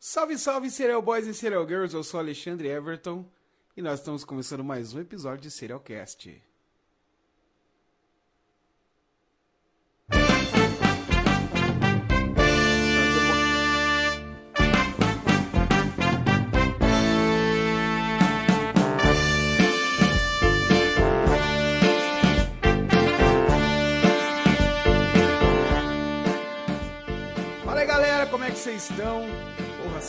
Salve, salve, Serial Boys e Serial Girls, eu sou Alexandre Everton e nós estamos começando mais um episódio de Serialcast. Fala aí galera, como é que vocês estão?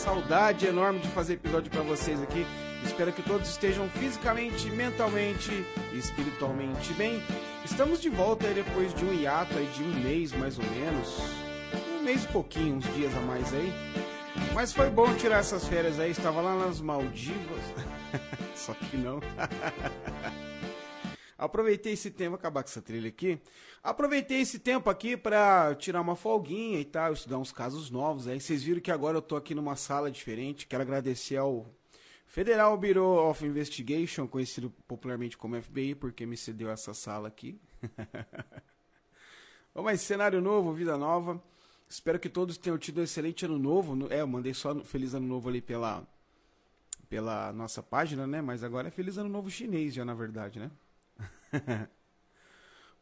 Saudade enorme de fazer episódio pra vocês aqui. Espero que todos estejam fisicamente, mentalmente e espiritualmente bem. Estamos de volta aí depois de um hiato aí de um mês mais ou menos. Um mês e pouquinho, uns dias a mais aí. Mas foi bom tirar essas férias aí, estava lá nas Maldivas. Só que não. Aproveitei esse tempo, acabar com essa trilha aqui. Aproveitei esse tempo aqui para tirar uma folguinha e tal, estudar uns casos novos. Aí vocês viram que agora eu tô aqui numa sala diferente. Quero agradecer ao Federal Bureau of Investigation, conhecido popularmente como FBI, porque me cedeu essa sala aqui. Bom, mas cenário novo, vida nova. Espero que todos tenham tido um excelente ano novo. É, eu mandei só feliz ano novo ali pela pela nossa página, né? Mas agora é feliz ano novo chinês já, na verdade, né?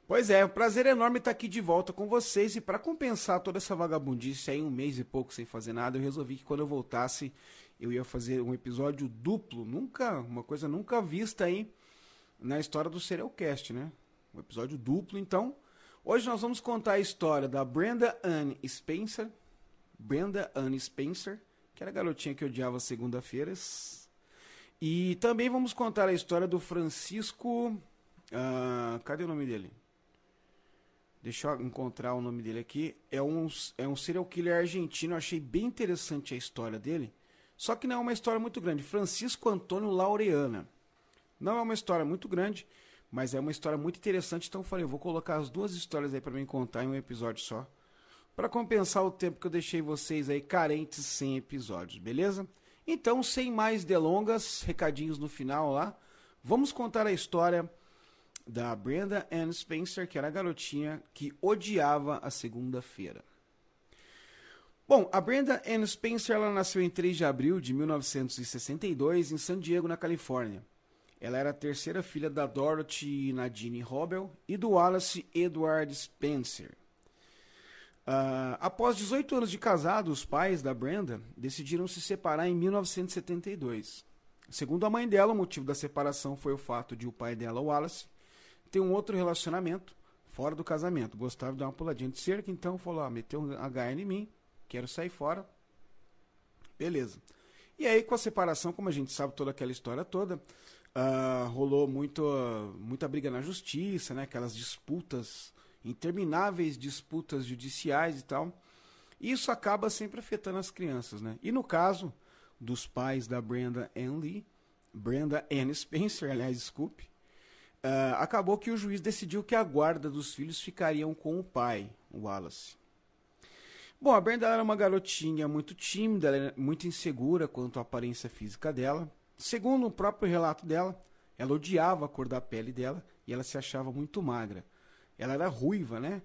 pois é, um prazer enorme estar aqui de volta com vocês e para compensar toda essa vagabundice aí, um mês e pouco sem fazer nada, eu resolvi que quando eu voltasse eu ia fazer um episódio duplo, nunca, uma coisa nunca vista aí na história do Serialcast, né? Um episódio duplo, então. Hoje nós vamos contar a história da Brenda Ann Spencer, Brenda Ann Spencer, que era a garotinha que odiava segunda-feiras. E também vamos contar a história do Francisco ah, cadê o nome dele? Deixa eu encontrar o nome dele aqui. É um, é um serial killer argentino. Eu achei bem interessante a história dele. Só que não é uma história muito grande. Francisco Antônio Laureana. Não é uma história muito grande, mas é uma história muito interessante. Então eu falei, eu vou colocar as duas histórias aí para mim contar em um episódio só. Para compensar o tempo que eu deixei vocês aí carentes sem episódios, beleza? Então, sem mais delongas, recadinhos no final lá. Vamos contar a história da Brenda Ann Spencer, que era a garotinha que odiava a segunda-feira. Bom, a Brenda Ann Spencer ela nasceu em 3 de abril de 1962 em San Diego, na Califórnia. Ela era a terceira filha da Dorothy Nadine Robel e do Wallace Edward Spencer. Uh, após 18 anos de casado, os pais da Brenda decidiram se separar em 1972. Segundo a mãe dela, o motivo da separação foi o fato de o pai dela, Wallace, ter um outro relacionamento fora do casamento. Gostava de dar uma puladinha de cerca, então falou: ah, meteu um HN em mim, quero sair fora. Beleza. E aí, com a separação, como a gente sabe toda aquela história toda, uh, rolou muito, uh, muita briga na justiça, né? aquelas disputas, intermináveis disputas judiciais e tal. E isso acaba sempre afetando as crianças. Né? E no caso dos pais da Brenda Ann Lee, Brenda Ann Spencer, aliás, desculpe, Uh, acabou que o juiz decidiu que a guarda dos filhos ficariam com o pai, o Wallace. Bom, a Brenda era uma garotinha muito tímida, muito insegura quanto à aparência física dela. Segundo o próprio relato dela, ela odiava a cor da pele dela e ela se achava muito magra. Ela era ruiva, né?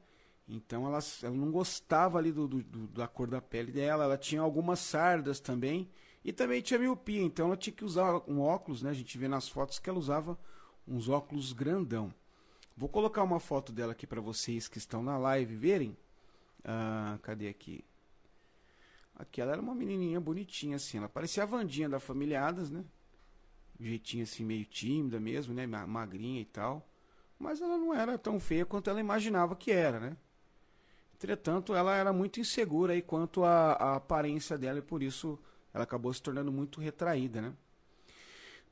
Então ela, ela não gostava ali do, do, do, da cor da pele dela. Ela tinha algumas sardas também e também tinha miopia. Então ela tinha que usar um óculos, né? A gente vê nas fotos que ela usava uns óculos grandão. Vou colocar uma foto dela aqui para vocês que estão na live verem. Ah, cadê aqui? Aqui ela era uma menininha bonitinha assim, ela parecia a Vandinha da família Adas, né? Jeitinho assim meio tímida mesmo, né? Magrinha e tal. Mas ela não era tão feia quanto ela imaginava que era, né? Entretanto, ela era muito insegura aí quanto à aparência dela e por isso ela acabou se tornando muito retraída, né?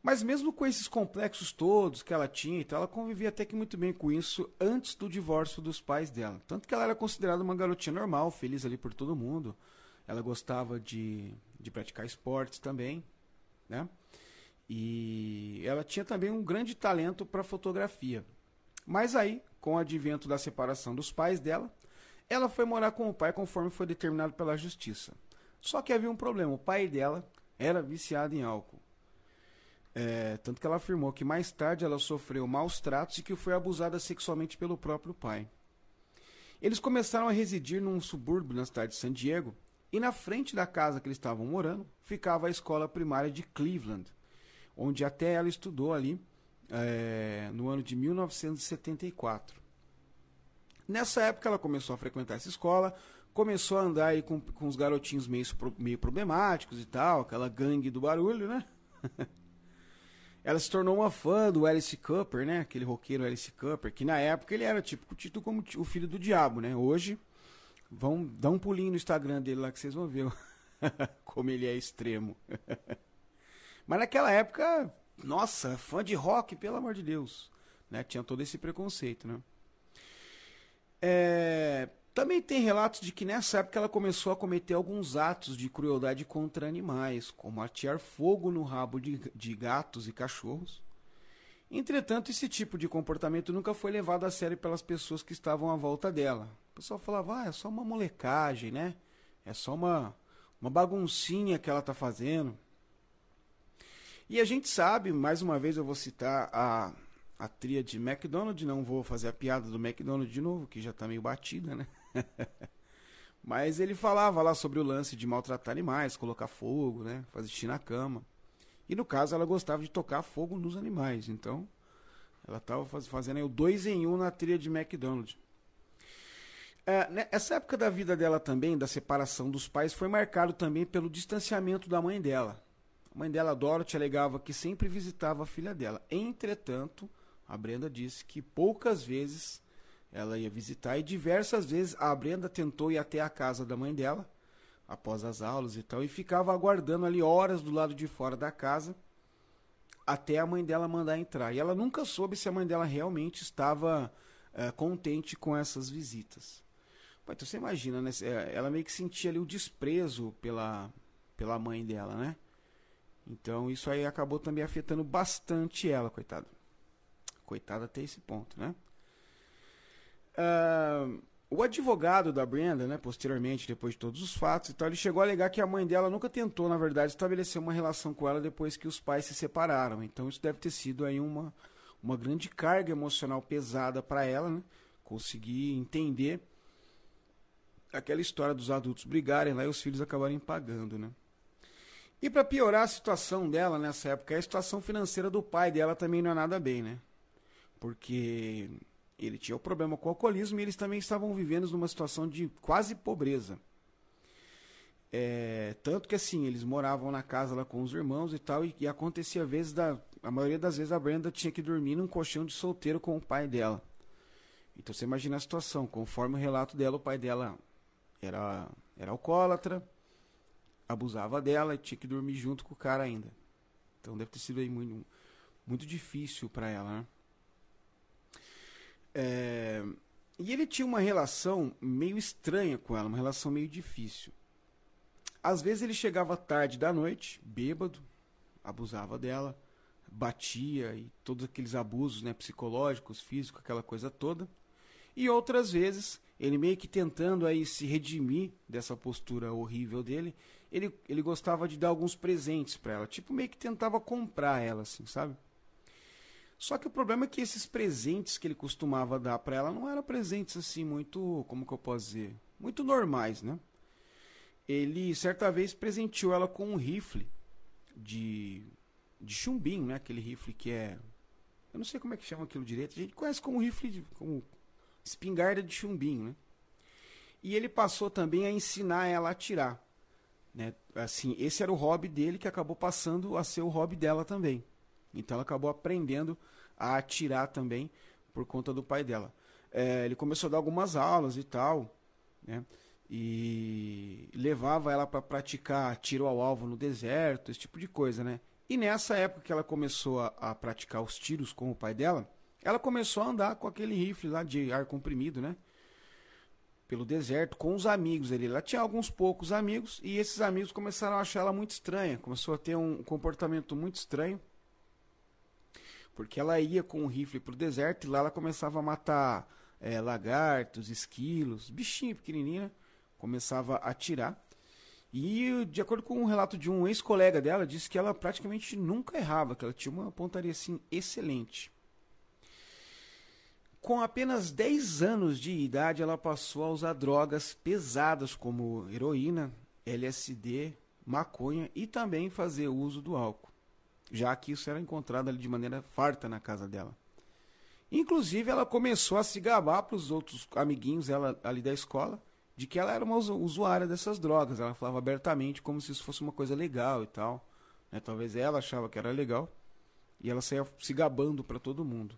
Mas mesmo com esses complexos todos que ela tinha e tal, ela convivia até que muito bem com isso antes do divórcio dos pais dela. Tanto que ela era considerada uma garotinha normal, feliz ali por todo mundo. Ela gostava de, de praticar esportes também, né? E ela tinha também um grande talento para fotografia. Mas aí, com o advento da separação dos pais dela, ela foi morar com o pai conforme foi determinado pela justiça. Só que havia um problema, o pai dela era viciado em álcool. É, tanto que ela afirmou que mais tarde ela sofreu maus tratos e que foi abusada sexualmente pelo próprio pai. Eles começaram a residir num subúrbio na cidade de San Diego E na frente da casa que eles estavam morando ficava a escola primária de Cleveland, onde até ela estudou ali é, no ano de 1974. Nessa época ela começou a frequentar essa escola, começou a andar aí com, com os garotinhos meio, meio problemáticos e tal, aquela gangue do barulho, né? ela se tornou uma fã do Alice Cooper, né? Aquele roqueiro Alice Cooper, que na época ele era tipo tido como o filho do diabo, né? Hoje, vão dar um pulinho no Instagram dele lá que vocês vão ver como ele é extremo. Mas naquela época, nossa, fã de rock, pelo amor de Deus, né? Tinha todo esse preconceito, né? É, também tem relatos de que nessa época ela começou a cometer alguns atos de crueldade contra animais, como atear fogo no rabo de, de gatos e cachorros. Entretanto, esse tipo de comportamento nunca foi levado a sério pelas pessoas que estavam à volta dela. O pessoal falava, ah, é só uma molecagem, né? É só uma, uma baguncinha que ela tá fazendo. E a gente sabe, mais uma vez eu vou citar a, a tria de McDonald's, não vou fazer a piada do McDonald's de novo, que já tá meio batida, né? Mas ele falava lá sobre o lance de maltratar animais, colocar fogo, né? Fazer xixi na cama. E no caso ela gostava de tocar fogo nos animais. Então ela estava faz, fazendo o dois em um na trilha de McDonald's. É, né, essa época da vida dela também, da separação dos pais, foi marcado também pelo distanciamento da mãe dela. A mãe dela, Dorothy, alegava que sempre visitava a filha dela. Entretanto, a Brenda disse que poucas vezes ela ia visitar e diversas vezes a Brenda tentou ir até a casa da mãe dela após as aulas e tal e ficava aguardando ali horas do lado de fora da casa até a mãe dela mandar entrar. E ela nunca soube se a mãe dela realmente estava é, contente com essas visitas. então você imagina, né? Eh, ela meio que sentia ali o desprezo pela, pela mãe dela, né? Então isso aí acabou também afetando bastante ela, coitada. Coitada até esse ponto, né? Uh, o advogado da Brenda, né, posteriormente, depois de todos os fatos e tal, ele chegou a alegar que a mãe dela nunca tentou, na verdade, estabelecer uma relação com ela depois que os pais se separaram. Então isso deve ter sido aí uma, uma grande carga emocional pesada para ela, né? Conseguir entender aquela história dos adultos brigarem lá e os filhos acabarem pagando, né? E para piorar a situação dela nessa época, a situação financeira do pai dela também não é nada bem, né? Porque ele tinha o problema com o alcoolismo e eles também estavam vivendo numa situação de quase pobreza. É, tanto que assim, eles moravam na casa lá com os irmãos e tal, e, e acontecia vezes da. A maioria das vezes a Brenda tinha que dormir num colchão de solteiro com o pai dela. Então você imagina a situação, conforme o relato dela, o pai dela era, era alcoólatra, abusava dela e tinha que dormir junto com o cara ainda. Então deve ter sido aí muito, muito difícil para ela, né? É, e ele tinha uma relação meio estranha com ela, uma relação meio difícil. Às vezes ele chegava tarde da noite, bêbado, abusava dela, batia e todos aqueles abusos né, psicológicos, físicos, aquela coisa toda. E outras vezes, ele meio que tentando aí se redimir dessa postura horrível dele, ele, ele gostava de dar alguns presentes para ela, tipo meio que tentava comprar ela, assim, sabe? Só que o problema é que esses presentes que ele costumava dar para ela não eram presentes assim muito, como que eu posso dizer, muito normais, né? Ele certa vez presenteou ela com um rifle de de chumbinho, né? Aquele rifle que é eu não sei como é que chama aquilo direito. A gente conhece como rifle de, como espingarda de chumbinho, né? E ele passou também a ensinar ela a atirar, né? Assim, esse era o hobby dele que acabou passando a ser o hobby dela também. Então ela acabou aprendendo a atirar também por conta do pai dela. É, ele começou a dar algumas aulas e tal, né? E levava ela para praticar tiro ao alvo no deserto, esse tipo de coisa, né? E nessa época que ela começou a, a praticar os tiros com o pai dela, ela começou a andar com aquele rifle lá de ar comprimido, né? Pelo deserto com os amigos ali. Ela tinha alguns poucos amigos e esses amigos começaram a achar ela muito estranha, começou a ter um comportamento muito estranho porque ela ia com um rifle pro deserto e lá ela começava a matar é, lagartos, esquilos, bichinho pequenininho, né? começava a atirar. E de acordo com um relato de um ex-colega dela, disse que ela praticamente nunca errava, que ela tinha uma pontaria assim excelente. Com apenas 10 anos de idade, ela passou a usar drogas pesadas como heroína, LSD, maconha e também fazer uso do álcool, já que isso era encontrado ali de maneira farta na casa dela. Inclusive, ela começou a se gabar para os outros amiguinhos ela, ali da escola de que ela era uma usuária dessas drogas. Ela falava abertamente como se isso fosse uma coisa legal e tal. Né? Talvez ela achava que era legal e ela saía se gabando para todo mundo.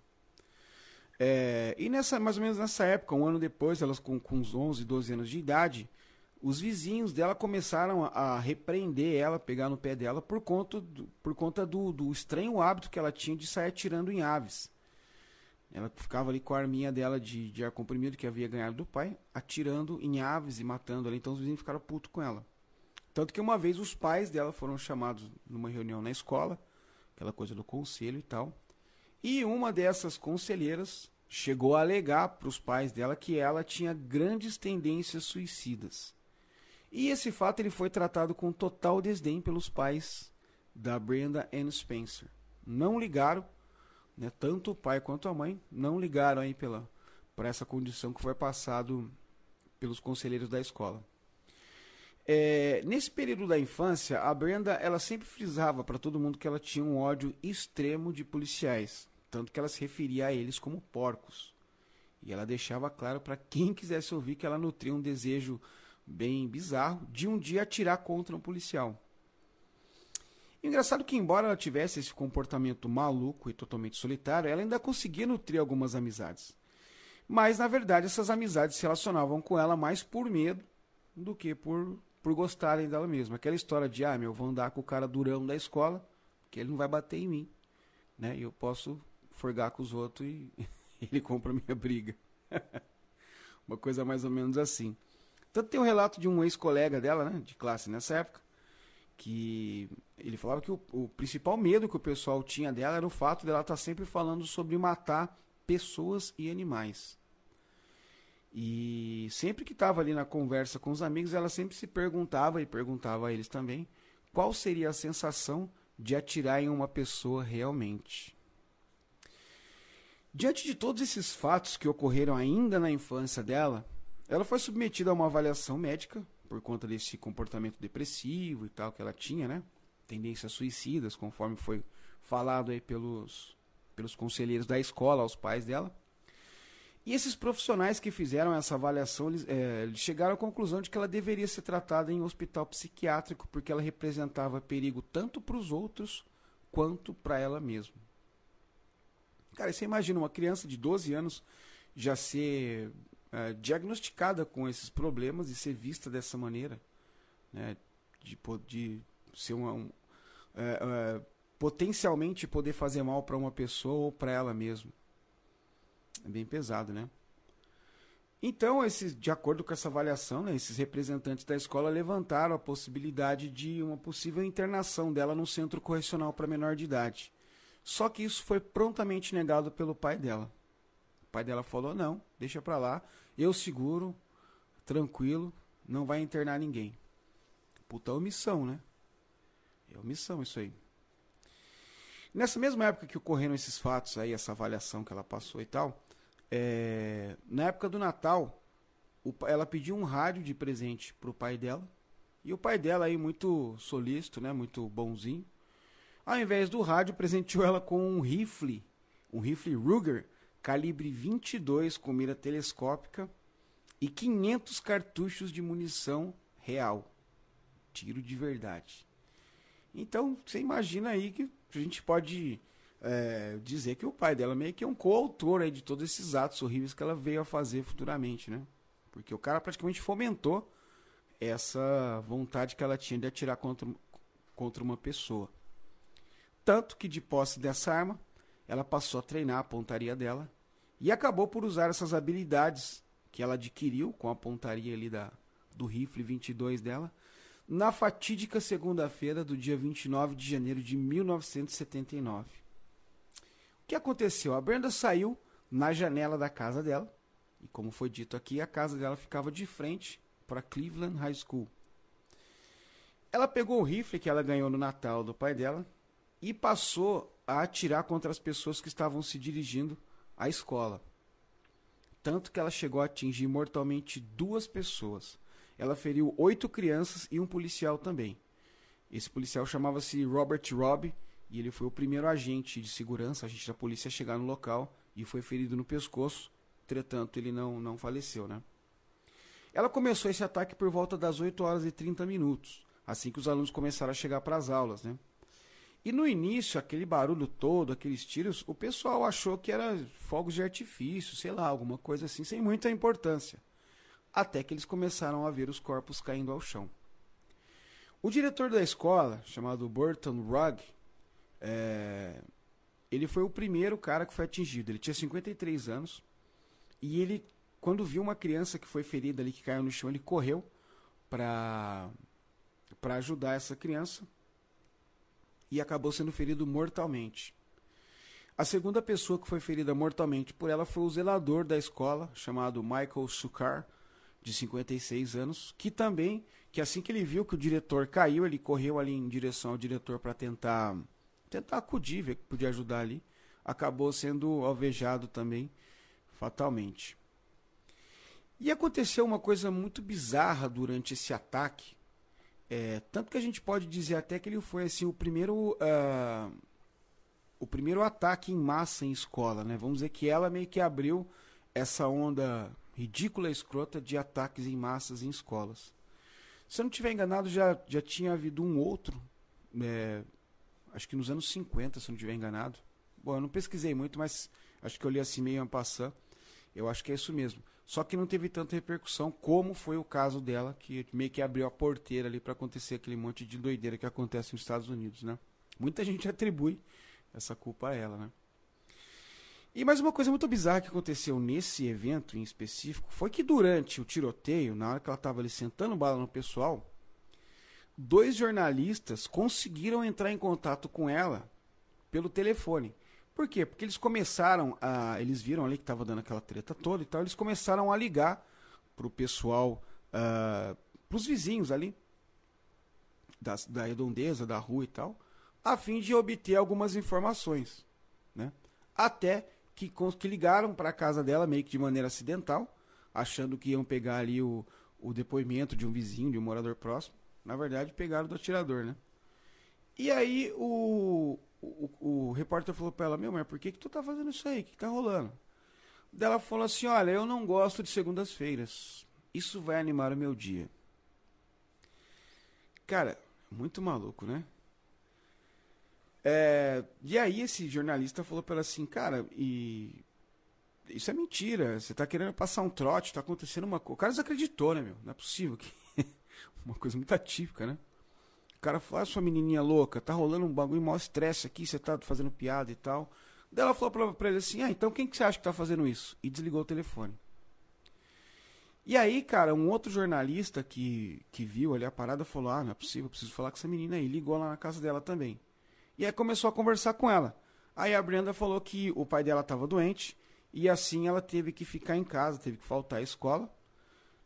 É, e nessa, mais ou menos nessa época, um ano depois, elas com, com uns 11, 12 anos de idade, os vizinhos dela começaram a, repreender ela, pegar no pé dela, por conta, do, por conta do, do estranho hábito que ela tinha de sair atirando em aves. Ela ficava ali com a arminha dela de, de ar comprimido que havia ganhado do pai, atirando em aves e matando ela. Então os vizinhos ficaram putos com ela. Tanto que uma vez os pais dela foram chamados numa reunião na escola, aquela coisa do conselho e tal. E uma dessas conselheiras chegou a alegar para os pais dela que ela tinha grandes tendências suicidas. E esse fato ele foi tratado com total desdém pelos pais da Brenda Ann Spencer. Não ligaram, né, tanto o pai quanto a mãe não ligaram aí pela para essa condição que foi passado pelos conselheiros da escola. É, nesse período da infância, a Brenda ela sempre frisava para todo mundo que ela tinha um ódio extremo de policiais, tanto que ela se referia a eles como porcos. E ela deixava claro para quem quisesse ouvir que ela nutria um desejo bem bizarro de um dia atirar contra um policial. Engraçado é que, embora ela tivesse esse comportamento maluco e totalmente solitário, ela ainda conseguia nutrir algumas amizades. Mas, na verdade, essas amizades se relacionavam com ela mais por medo do que por, por gostarem dela mesma. Aquela história de, ah, meu, eu vou andar com o cara durão da escola, que ele não vai bater em mim. Né? Eu posso forgar com os outros e ele compra minha briga. Uma coisa mais ou menos assim. Tanto tem um relato de um ex-colega dela, né, de classe nessa época, que ele falava que o, o, principal medo que o pessoal tinha dela era o fato dela estar sempre falando sobre matar pessoas e animais. E sempre que estava ali na conversa com os amigos, ela sempre se perguntava e perguntava a eles também qual seria a sensação de atirar em uma pessoa realmente. Diante de todos esses fatos que ocorreram ainda na infância dela, ela foi submetida a uma avaliação médica por conta desse comportamento depressivo e tal que ela tinha, né? Tendências suicidas, conforme foi falado aí pelos, pelos conselheiros da escola, aos pais dela. E esses profissionais que fizeram essa avaliação, eles, é, chegaram à conclusão de que ela deveria ser tratada em um hospital psiquiátrico, porque ela representava perigo tanto para os outros quanto para ela mesma. Cara, você imagina uma criança de 12 anos já ser é, diagnosticada com esses problemas e ser vista dessa maneira, né? de, de ser uma, um, é, é, potencialmente poder fazer mal para uma pessoa ou para ela mesma. É bem pesado, né? Então, de acordo com essa avaliação, né, esses representantes da escola levantaram a possibilidade de uma possível internação dela no centro correcional para menor de idade. Só que isso foi prontamente negado pelo pai dela. O pai dela falou: não, deixa pra lá, eu seguro, tranquilo, não vai internar ninguém. Puta omissão, né? É omissão isso aí. Nessa mesma época que ocorreram esses fatos aí, essa avaliação que ela passou e tal, é, na época do Natal, ela pediu um rádio de presente pro pai dela. E o pai dela aí, muito solícito, né? Muito bonzinho. Ao invés do rádio, presenteou ela com um rifle, um rifle Ruger, calibre 22 com mira telescópica e 500 cartuchos de munição real. Tiro de verdade. Então, você imagina aí que a gente pode é, dizer que o pai dela meio que é um coautor de todos esses atos horríveis que ela veio a fazer futuramente, né? Porque o cara praticamente fomentou essa vontade que ela tinha de atirar contra, contra uma pessoa. Tanto que, de posse dessa arma, ela passou a treinar a pontaria dela e acabou por usar essas habilidades que ela adquiriu com a pontaria ali da, do rifle 22 dela na fatídica segunda-feira do dia 29 de janeiro de 1979. O que aconteceu? A Brenda saiu na janela da casa dela e, como foi dito aqui, a casa dela ficava de frente para Cleveland High School. Ela pegou o rifle que ela ganhou no Natal do pai dela e passou a atirar contra as pessoas que estavam se dirigindo à escola. Tanto que ela chegou a atingir mortalmente duas pessoas. ela feriu oito crianças e um policial também. Esse policial chamava-se Robert Robb e ele foi o primeiro agente de segurança, agente da polícia, a chegar no local e foi ferido no pescoço. Entretanto, ele não, não faleceu, né? Ela começou esse ataque por volta das 8 horas e 30 minutos, assim que os alunos começaram a chegar para as aulas, né? E no início, aquele barulho todo, aqueles tiros, o pessoal achou que era fogos de artifício, sei lá, alguma coisa assim, sem muita importância. Até que eles começaram a ver os corpos caindo ao chão. O diretor da escola, chamado Burton Rugg, é... ele foi o primeiro cara que foi atingido. Ele tinha 53 anos e ele, quando viu uma criança que foi ferida ali, que caiu no chão, ele correu para ajudar essa criança e acabou sendo ferido mortalmente. A segunda pessoa que foi ferida mortalmente por ela foi o zelador da escola, chamado Michael Sukar, de 56 anos, que também, que assim que ele viu que o diretor caiu, ele correu ali em direção ao diretor para tentar tentar acudir, ver que podia ajudar ali, acabou sendo alvejado também fatalmente. E aconteceu uma coisa muito bizarra durante esse ataque, é, tanto que a gente pode dizer até que ele foi assim o primeiro uh, o primeiro ataque em massa em escola, né? Vamos dizer que ela meio que abriu essa onda ridícula e escrota de ataques em massas em escolas. Se eu não estiver enganado, já, já tinha havido um outro, é, acho que nos anos 50, se eu não estiver enganado. Bom, eu não pesquisei muito, mas acho que eu li assim meio en passant. Eu acho que é isso mesmo. Só que não teve tanta repercussão como foi o caso dela, que meio que abriu a porteira ali para acontecer aquele monte de doideira que acontece nos Estados Unidos, né? Muita gente atribui essa culpa a ela, né? E mais uma coisa muito bizarra que aconteceu nesse evento em específico foi que durante o tiroteio, na hora que ela estava ali sentando bala no pessoal, dois jornalistas conseguiram entrar em contato com ela pelo telefone. Por quê? Porque eles começaram a. Eles viram ali que estava dando aquela treta toda e tal, eles começaram a ligar pro pessoal, uh, pros vizinhos ali, da, da redondeza, da rua e tal, a fim de obter algumas informações. Né? Até que, que ligaram para a casa dela meio que de maneira acidental, achando que iam pegar ali o, o depoimento de um vizinho, de um morador próximo. Na verdade, pegaram do atirador, né? E aí o, o, o, repórter falou pra ela, meu, mas por que, que tu tá fazendo isso aí? O que, que tá rolando? Daí ela falou assim, olha, eu não gosto de segundas-feiras. Isso vai animar o meu dia. Cara, muito maluco, né? É, e aí esse jornalista falou pra ela assim, cara, e isso é mentira. Você tá querendo passar um trote, tá acontecendo uma coisa. O cara desacreditou, né, meu? Não é possível. Que... uma coisa muito atípica, né? Cara falou, ah, sua menininha louca, tá rolando um bagulho maior estresse aqui, você tá fazendo piada e tal. Daí ela falou pra, pra ele assim, ah, então quem que você acha que tá fazendo isso? E desligou o telefone. E aí, cara, um outro jornalista que, que viu ali a parada falou, ah, não é possível, preciso falar com essa menina aí. Ligou lá na casa dela também. E aí começou a conversar com ela. Aí a Brenda falou que o pai dela estava doente e assim ela teve que ficar em casa, teve que faltar à escola,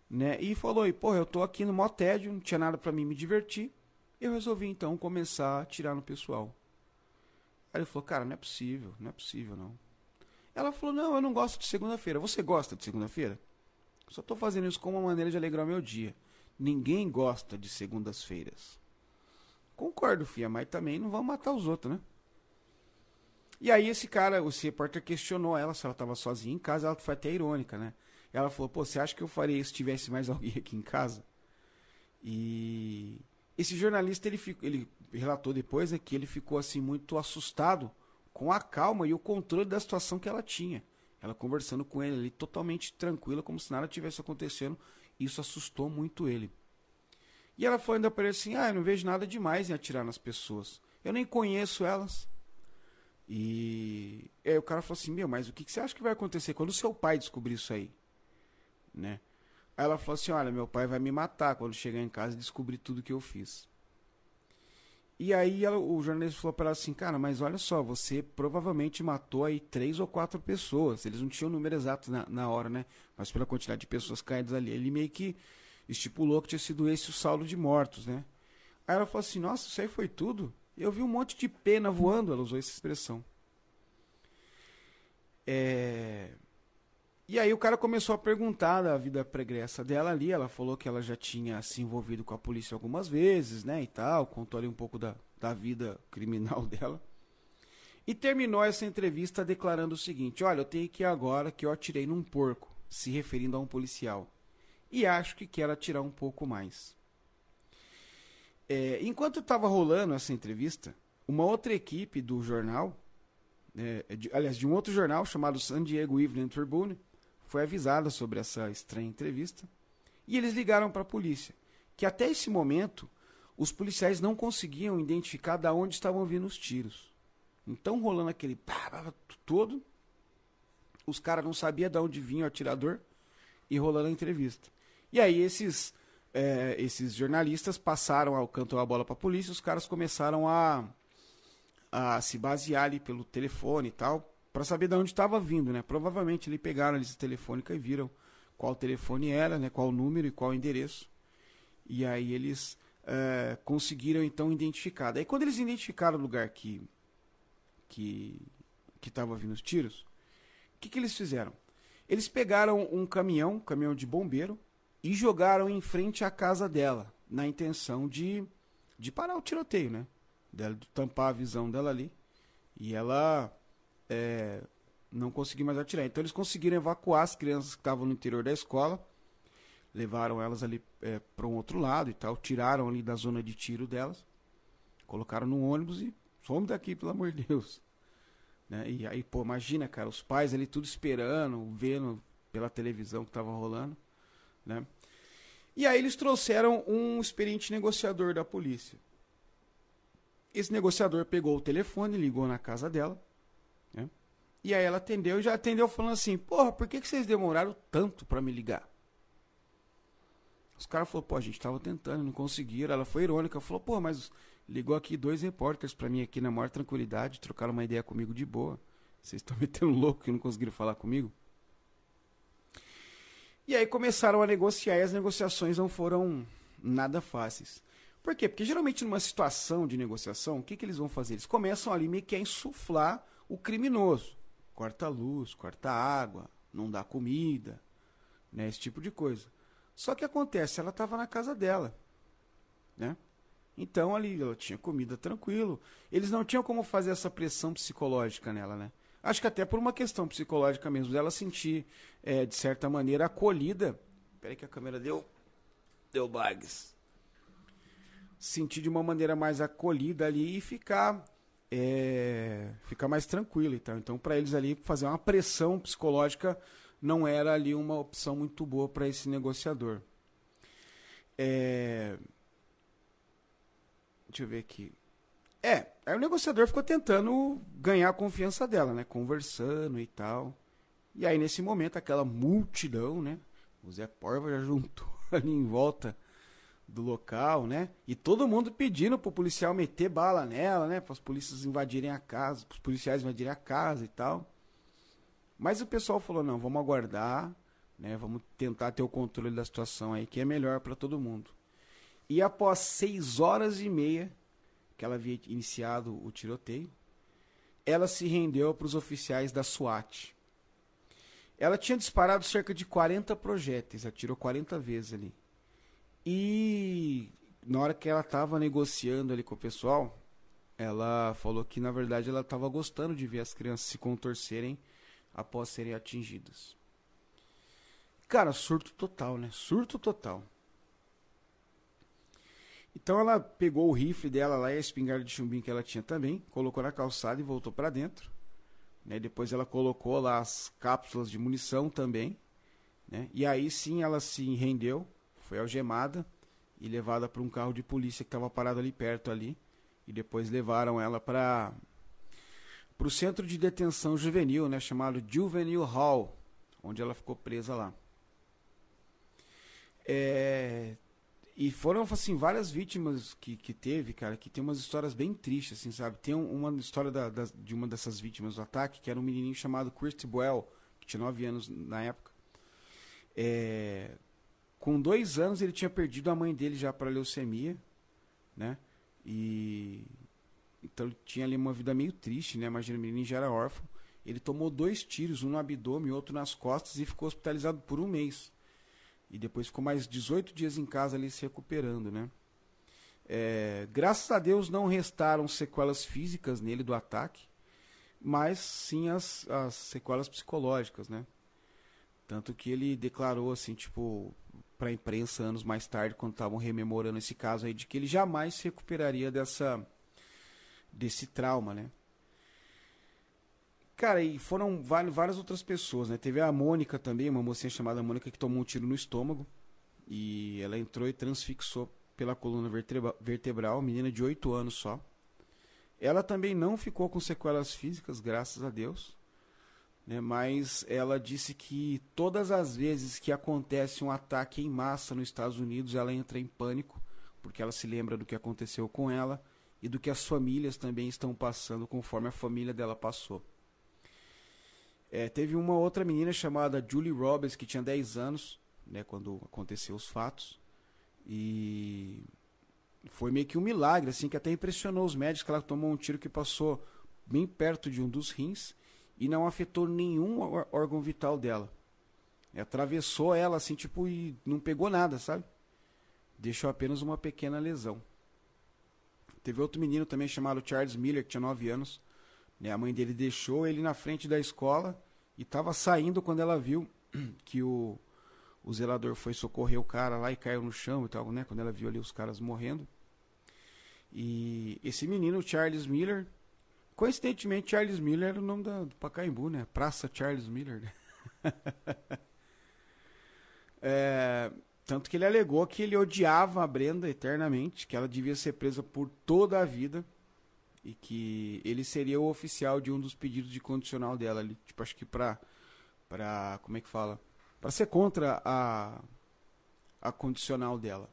né? E falou, e, porra, eu tô aqui no mó tédio, não tinha nada para mim me divertir. Eu resolvi então começar a tirar no pessoal. Aí ele falou, cara, não é possível, não é possível não. Ela falou, não, eu não gosto de segunda-feira. Você gosta de segunda-feira? Só estou fazendo isso como uma maneira de alegrar meu dia. Ninguém gosta de segundas-feiras. Concordo, Fia, mas também não vão matar os outros, né? E aí esse cara, o repórter questionou ela se ela estava sozinha em casa, ela foi até irônica, né? Ela falou, pô, você acha que eu faria isso se tivesse mais alguém aqui em casa? E esse jornalista ele, ele relatou depois né, que ele ficou assim muito assustado com a calma e o controle da situação que ela tinha. Ela conversando com ele ali totalmente tranquila, como se nada tivesse acontecendo. Isso assustou muito ele. E ela foi ainda para ele assim: Ah, eu não vejo nada demais em atirar nas pessoas. Eu nem conheço elas. E aí o cara falou assim: Meu, mas o que, que você acha que vai acontecer quando o seu pai descobrir isso aí? Né? Aí ela falou assim: Olha, meu pai vai me matar quando chegar em casa e descobrir tudo que eu fiz. E aí ela, o jornalista falou para ela assim: Cara, mas olha só, você provavelmente matou aí três ou quatro pessoas. Eles não tinham o número exato na, na hora, né? Mas pela quantidade de pessoas caídas ali, ele meio que estipulou que tinha sido esse o saldo de mortos, né? Aí ela falou assim: Nossa, isso aí foi tudo? Eu vi um monte de pena voando. Ela usou essa expressão. É. E aí o cara começou a perguntar da vida pregressa dela ali. Ela falou que ela já tinha se envolvido com a polícia algumas vezes, né? E tal. Contou ali um pouco da, da vida criminal dela. E terminou essa entrevista declarando o seguinte: Olha, eu tenho que ir agora que eu atirei num porco, se referindo a um policial. E acho que quero atirar um pouco mais. É, enquanto estava rolando essa entrevista, uma outra equipe do jornal, é, de, aliás, de um outro jornal chamado San Diego Evening Tribune, foi avisada sobre essa estranha entrevista. E eles ligaram para a polícia, que até esse momento os policiais não conseguiam identificar de onde estavam vindo os tiros. Então, rolando aquele pá, pá, todo, os caras não sabiam de onde vinha o atirador e rolando a entrevista. E aí esses, é, esses jornalistas passaram ao canto a bola para a polícia, os caras começaram a, a se basear ali pelo telefone e tal, para saber de onde estava vindo, né? Provavelmente eles pegaram a lista telefônica e viram qual telefone era, né? Qual número e qual endereço. E aí eles é, conseguiram então identificar. Daí quando eles identificaram o lugar que que que estava vindo os tiros, o que, que eles fizeram? Eles pegaram um caminhão, um caminhão de bombeiro, e jogaram em frente à casa dela, na intenção de, de parar o tiroteio, né? De tampar a visão dela ali. E ela é, não conseguiu mais atirar. Então eles conseguiram evacuar as crianças que estavam no interior da escola, levaram elas ali é, para um outro lado e tal, tiraram ali da zona de tiro delas, colocaram no ônibus e some daqui, pelo amor de Deus. Né? E aí, pô, imagina, cara, os pais ali tudo esperando, vendo pela televisão que tava rolando, né? E aí eles trouxeram um experiente negociador da polícia. Esse negociador pegou o telefone, ligou na casa dela? E aí ela atendeu e já atendeu falando assim, porra, por que, que vocês demoraram tanto para me ligar? Os caras falaram, pô, a gente tava tentando, não conseguiram. Ela foi irônica, falou, pô, mas Ligou aqui dois repórteres para mim aqui na maior tranquilidade, trocaram uma ideia comigo de boa. Vocês estão metendo louco que não conseguiram falar comigo? E aí começaram a negociar e as negociações não foram nada fáceis. Por quê? Porque geralmente numa situação de negociação, o que, que eles vão fazer? Eles começam ali meio que a insuflar o criminoso. Corta a luz, corta a água, não dá comida, né? Esse tipo de coisa. Só que acontece, ela estava na casa dela, né? Então ali ela tinha comida tranquilo. Eles não tinham como fazer essa pressão psicológica nela, né? Acho que até por uma questão psicológica mesmo, dela sentir, é, de certa maneira, acolhida. Peraí que a câmera deu. Deu bugs. Sentir de uma maneira mais acolhida ali e ficar. É, mais tranquilo então. Então, para eles ali, fazer uma pressão psicológica não era ali uma opção muito boa para esse negociador. É, Deixa eu ver aqui. É, aí o negociador ficou tentando ganhar a confiança dela, né? Conversando e tal. E aí, nesse momento, aquela multidão, né? O Zé Porva já juntou ali em volta do local, né? E todo mundo pedindo pro policial meter bala nela, né? Para os invadirem a casa, os policiais invadirem a casa e tal. Mas o pessoal falou: não, vamos aguardar, né? Vamos tentar ter o controle da situação aí, que é melhor para todo mundo. E após seis horas e meia que ela havia iniciado o tiroteio, ela se rendeu para os oficiais da SWAT. Ela tinha disparado cerca de 40 projéteis, atirou 40 vezes ali. E na hora que ela estava negociando ali com o pessoal, ela falou que na verdade ela estava gostando de ver as crianças se contorcerem após serem atingidas. Cara, surto total, né? Surto total. Então ela pegou o rifle dela lá e a espingarda de chumbinho que ela tinha também, colocou na calçada e voltou para dentro. Né? Depois ela colocou lá as cápsulas de munição também. Né? E aí sim ela se rendeu, foi algemada e levada para um carro de polícia que estava parado ali perto ali. E depois levaram ela para para o centro de detenção juvenil, né, chamado Juvenile Hall, onde ela ficou presa lá. É, e foram, assim, várias vítimas que, que teve, cara, que tem umas histórias bem tristes, assim, sabe? Tem uma história da, da, de uma dessas vítimas do ataque, que era um menininho chamado Christy Boyle, que tinha 9 anos na época. É, com dois anos ele tinha perdido a mãe dele já para leucemia, né? E então ele tinha ali uma vida meio triste, né? Imagina, o menino já era órfão. ele tomou dois tiros, um no abdômen e outro nas costas, e ficou hospitalizado por um mês. E depois ficou mais 18 dias em casa ali se recuperando, né? É, graças a Deus não restaram sequelas físicas nele do ataque, mas sim as, as sequelas psicológicas, né? Tanto que ele declarou assim, tipo, para a imprensa anos mais tarde, quando estavam rememorando esse caso aí, de que ele jamais se recuperaria dessa desse trauma, né? Cara, e foram várias outras pessoas, né? Teve a Mônica também, uma mocinha chamada Mônica que tomou um tiro no estômago e ela entrou e transfixou pela coluna vertebral, menina de 8 anos só. Ela também não ficou com sequelas físicas, graças a Deus né, mas ela disse que todas as vezes que acontece um ataque em massa nos Estados Unidos, ela entra em pânico, porque ela se lembra do que aconteceu com ela e do que as famílias também estão passando conforme a família dela passou. É, teve uma outra menina chamada Julie Roberts, que tinha 10 anos, né, quando aconteceu os fatos, e foi meio que um milagre, assim, que até impressionou os médicos, que ela tomou um tiro que passou bem perto de um dos rins, e não afetou nenhum órgão vital dela. Atravessou ela assim, tipo, e não pegou nada, sabe? Deixou apenas uma pequena lesão. Teve outro menino também chamado Charles Miller, que tinha 9 anos. Né? A mãe dele deixou ele na frente da escola e estava saindo quando ela viu que o, o zelador foi socorrer o cara lá e caiu no chão e tal, né? Quando ela viu ali os caras morrendo. E esse menino, Charles Miller, Coincidentemente, Charles Miller era o nome da, do Pacaembu, né? Praça Charles Miller. Né? é, tanto que ele alegou que ele odiava a Brenda eternamente, que ela devia ser presa por toda a vida e que ele seria o oficial de um dos pedidos de condicional dela. ali, tipo, acho que pra, pra. Como é que fala? Pra ser contra a, a condicional dela.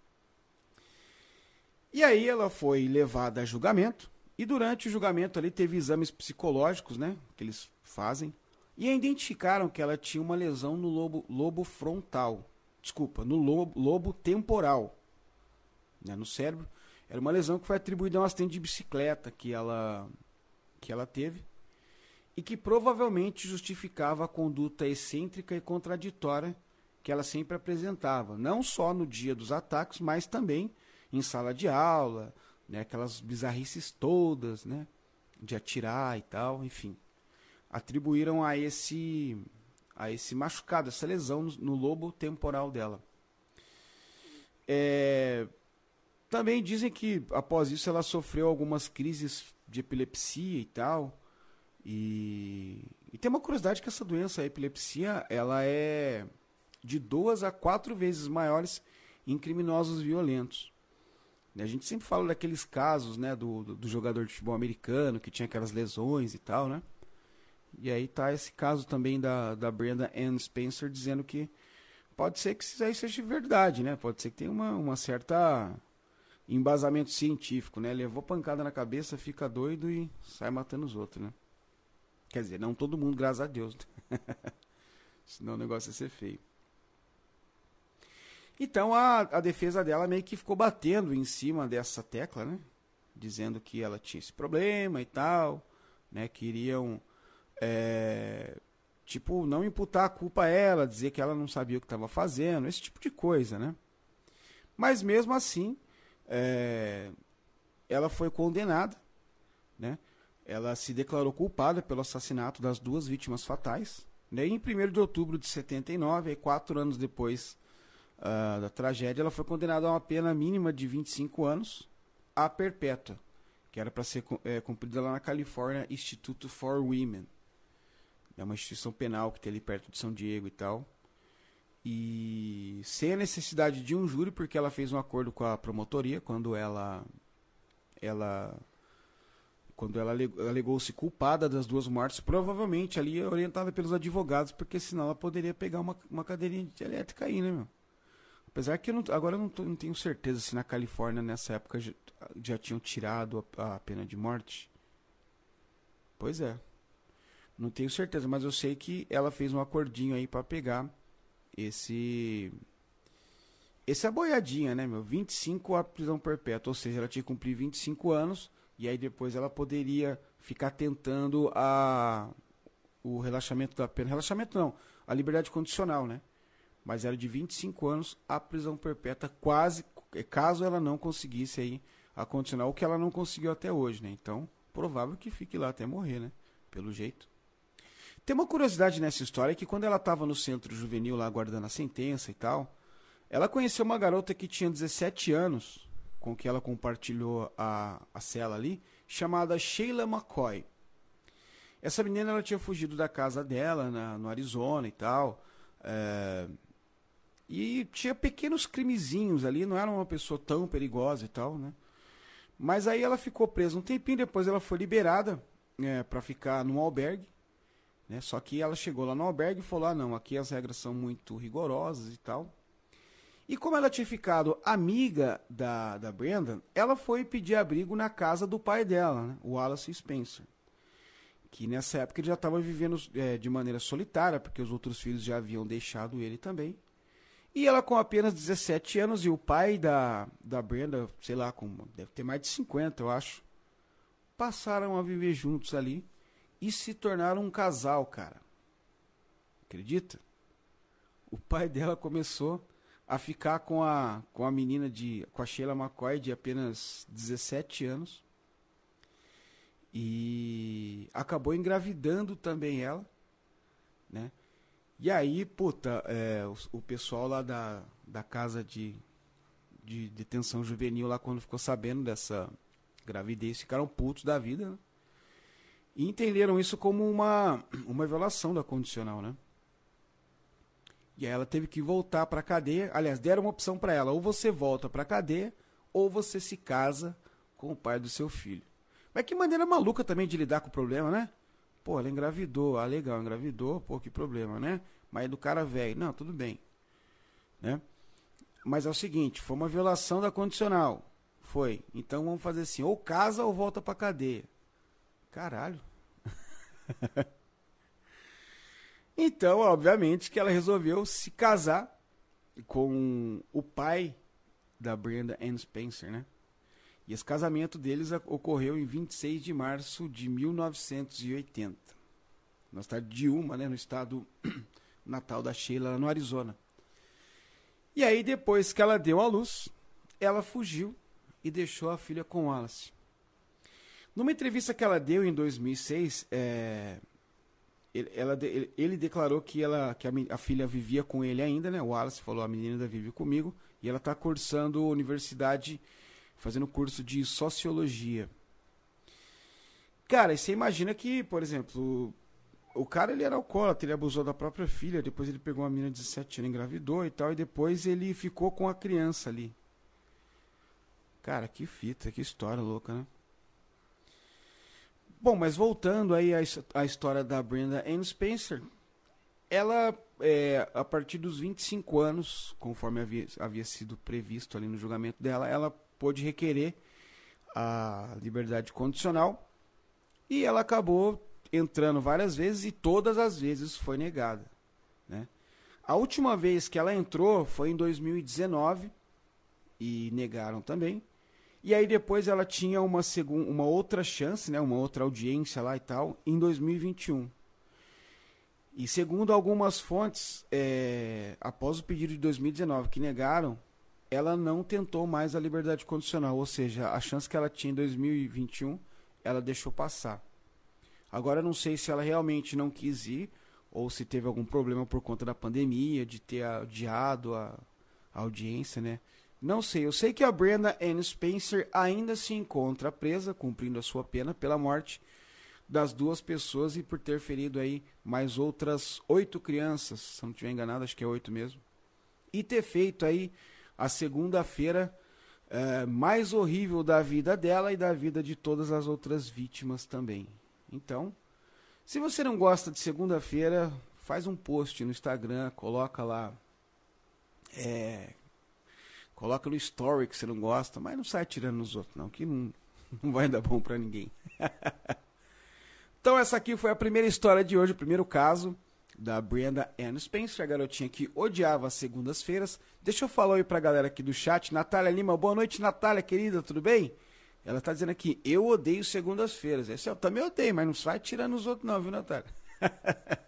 E aí ela foi levada a julgamento e durante o julgamento ali teve exames psicológicos, né? Que eles fazem. E identificaram que ela tinha uma lesão no lobo, lobo frontal. Desculpa, no lobo, lobo temporal. Né, no cérebro. Era uma lesão que foi atribuída a um acidente de bicicleta que ela, que ela teve. E que provavelmente justificava a conduta excêntrica e contraditória que ela sempre apresentava. Não só no dia dos ataques, mas também em sala de aula, né? Aquelas bizarrices todas, né? De atirar e tal, enfim. Atribuíram a esse a esse machucado, essa lesão no, no lobo temporal dela. É, também dizem que após isso ela sofreu algumas crises de epilepsia e tal. E, e tem uma curiosidade que essa doença, a epilepsia, ela é de duas a quatro vezes maiores em criminosos violentos. A gente sempre fala daqueles casos, né, do, do, do, jogador de futebol americano que tinha aquelas lesões e tal, né? E aí tá esse caso também da, da Brenda Ann Spencer dizendo que pode ser que isso aí seja verdade, né? Pode ser que tenha uma, uma certa embasamento científico, né? Levou pancada na cabeça, fica doido e sai matando os outros, né? Quer dizer, não todo mundo, graças a Deus. Senão o negócio ia ser feio. Então a, a defesa dela meio que ficou batendo em cima dessa tecla, né? Dizendo que ela tinha esse problema e tal, né? Queriam, é, tipo, não imputar a culpa a ela, dizer que ela não sabia o que estava fazendo, esse tipo de coisa, né? Mas mesmo assim, é, ela foi condenada, né? Ela se declarou culpada pelo assassinato das duas vítimas fatais, né? em 1 de outubro de 79, quatro anos depois uh, da tragédia, ela foi condenada a uma pena mínima de 25 anos a perpétua, que era para ser é, cumprida lá na Califórnia Instituto for Women. É uma instituição penal que tem ali perto de São Diego e tal. E sem a necessidade de um júri, porque ela fez um acordo com a promotoria quando ela ela quando ela alegou-se culpada das duas mortes, provavelmente ali orientada pelos advogados, porque senão ela poderia pegar uma, uma cadeirinha de elétrica aí, né, meu? Apesar que eu não, agora eu não, tô, não, tenho certeza se na Califórnia nessa época já, já tinham tirado a, a, pena de morte. Pois é. Não tenho certeza, mas eu sei que ela fez um acordinho aí para pegar esse essa boiadinha, né, meu? 25 a prisão perpétua, ou seja, ela tinha que cumprir 25 anos e aí depois ela poderia ficar tentando a o relaxamento da pena. Relaxamento não, a liberdade condicional, né? Mas era de 25 anos a prisão perpétua, quase, caso ela não conseguisse aí a o que ela não conseguiu até hoje, né? Então, provável que fique lá até morrer, né? Pelo jeito. Tem uma curiosidade nessa história que quando ela estava no centro juvenil lá aguardando a sentença e tal, ela conheceu uma garota que tinha 17 anos, com que ela compartilhou a, a cela ali, chamada Sheila McCoy. Essa menina ela tinha fugido da casa dela na, no Arizona e tal. É, e tinha pequenos crimezinhos ali, não era uma pessoa tão perigosa e tal, né? Mas aí ela ficou presa um tempinho, depois ela foi liberada é, para ficar num albergue. Né? Só que ela chegou lá no albergue e falou: ah, não, aqui as regras são muito rigorosas e tal. E como ela tinha ficado amiga da, da Brenda, ela foi pedir abrigo na casa do pai dela, né? o Wallace Spencer. Que nessa época ele já estava vivendo é, de maneira solitária, porque os outros filhos já haviam deixado ele também. E ela com apenas 17 anos e o pai da, da Brenda, sei lá, com, deve ter mais de 50, eu acho, passaram a viver juntos ali e se tornaram um casal, cara. Acredita? O pai dela começou a ficar com a, com a menina de. com a Sheila McCoy de apenas 17 anos. E acabou engravidando também ela? E aí, puta, é, o, o, pessoal lá da, da casa de, de detenção juvenil lá, quando ficou sabendo dessa gravidez, ficaram putos da vida, né? E entenderam isso como uma, uma violação da condicional, né? E aí ela teve que voltar para a cadeia. Aliás, deram uma opção para ela: ou você volta para a cadeia, ou você se casa com o pai do seu filho. Mas que maneira maluca também de lidar com o problema, né? Pô, ela engravidou. Ah, legal, engravidou. Pô, que problema, né? Mas é do cara velho. Não, tudo bem. Né? Mas é o seguinte: foi uma violação da condicional. Foi. Então vamos fazer assim: ou casa ou volta para cadeia. Caralho. então, obviamente, que ela resolveu se casar com o pai da Brenda Ann Spencer, né? E esse casamento deles ocorreu em 26 de março de 1980. Na cidade de Uma, né, no estado natal da Sheila, no Arizona. E aí, depois que ela deu à luz, ela fugiu e deixou a filha com Wallace. Numa entrevista que ela deu em 2006, é, ele, ela, ele, declarou que, ela, que a, a, filha vivia com ele ainda, né? O Wallace falou, a menina ainda vive comigo. E ela está cursando universidade, fazendo curso de sociologia. Cara, e você imagina que, por exemplo, o, cara ele era alcoólatra, ele abusou da própria filha, depois ele pegou uma menina de 17 anos, engravidou e tal, e depois ele ficou com a criança ali. Cara, que fita, que história louca, né? Bom, mas voltando aí à, à história da Brenda Ann Spencer, ela, é, a partir dos 25 anos, conforme havia, havia sido previsto ali no julgamento dela, ela pôde requerer a liberdade condicional e ela acabou entrando várias vezes e todas as vezes foi negada. Né? A última vez que ela entrou foi em 2019 e negaram também. E aí depois ela tinha uma, segunda, uma outra chance, né, uma outra audiência lá e tal, em 2021. E segundo algumas fontes, é, após o pedido de 2019 que negaram, ela não tentou mais a liberdade condicional, ou seja, a chance que ela tinha em 2021, ela deixou passar. Agora não sei se ela realmente não quis ir ou se teve algum problema por conta da pandemia, de ter adiado a, a audiência, né? Não sei, eu sei que a Brenda Ann Spencer ainda se encontra presa, cumprindo a sua pena pela morte das duas pessoas e por ter ferido aí mais outras oito crianças, se não estiver enganado, acho que é oito mesmo. E ter feito aí a segunda-feira é, mais horrível da vida dela e da vida de todas as outras vítimas também. Então, se você não gosta de segunda-feira, faz um post no Instagram, coloca lá é, Coloca no story que você não gosta, mas não sai tirando nos outros, não, que não, não vai dar bom para ninguém. então, essa aqui foi a primeira história de hoje, o primeiro caso da Brenda Ann Spencer, a garotinha que odiava as segundas-feiras. Deixa eu falar aí pra galera aqui do chat. Natália Lima, boa noite, Natália, querida, tudo bem? Ela tá dizendo aqui, eu odeio segundas-feiras. Esse eu também odeio, mas não sai tirando os outros, não, viu, Natália?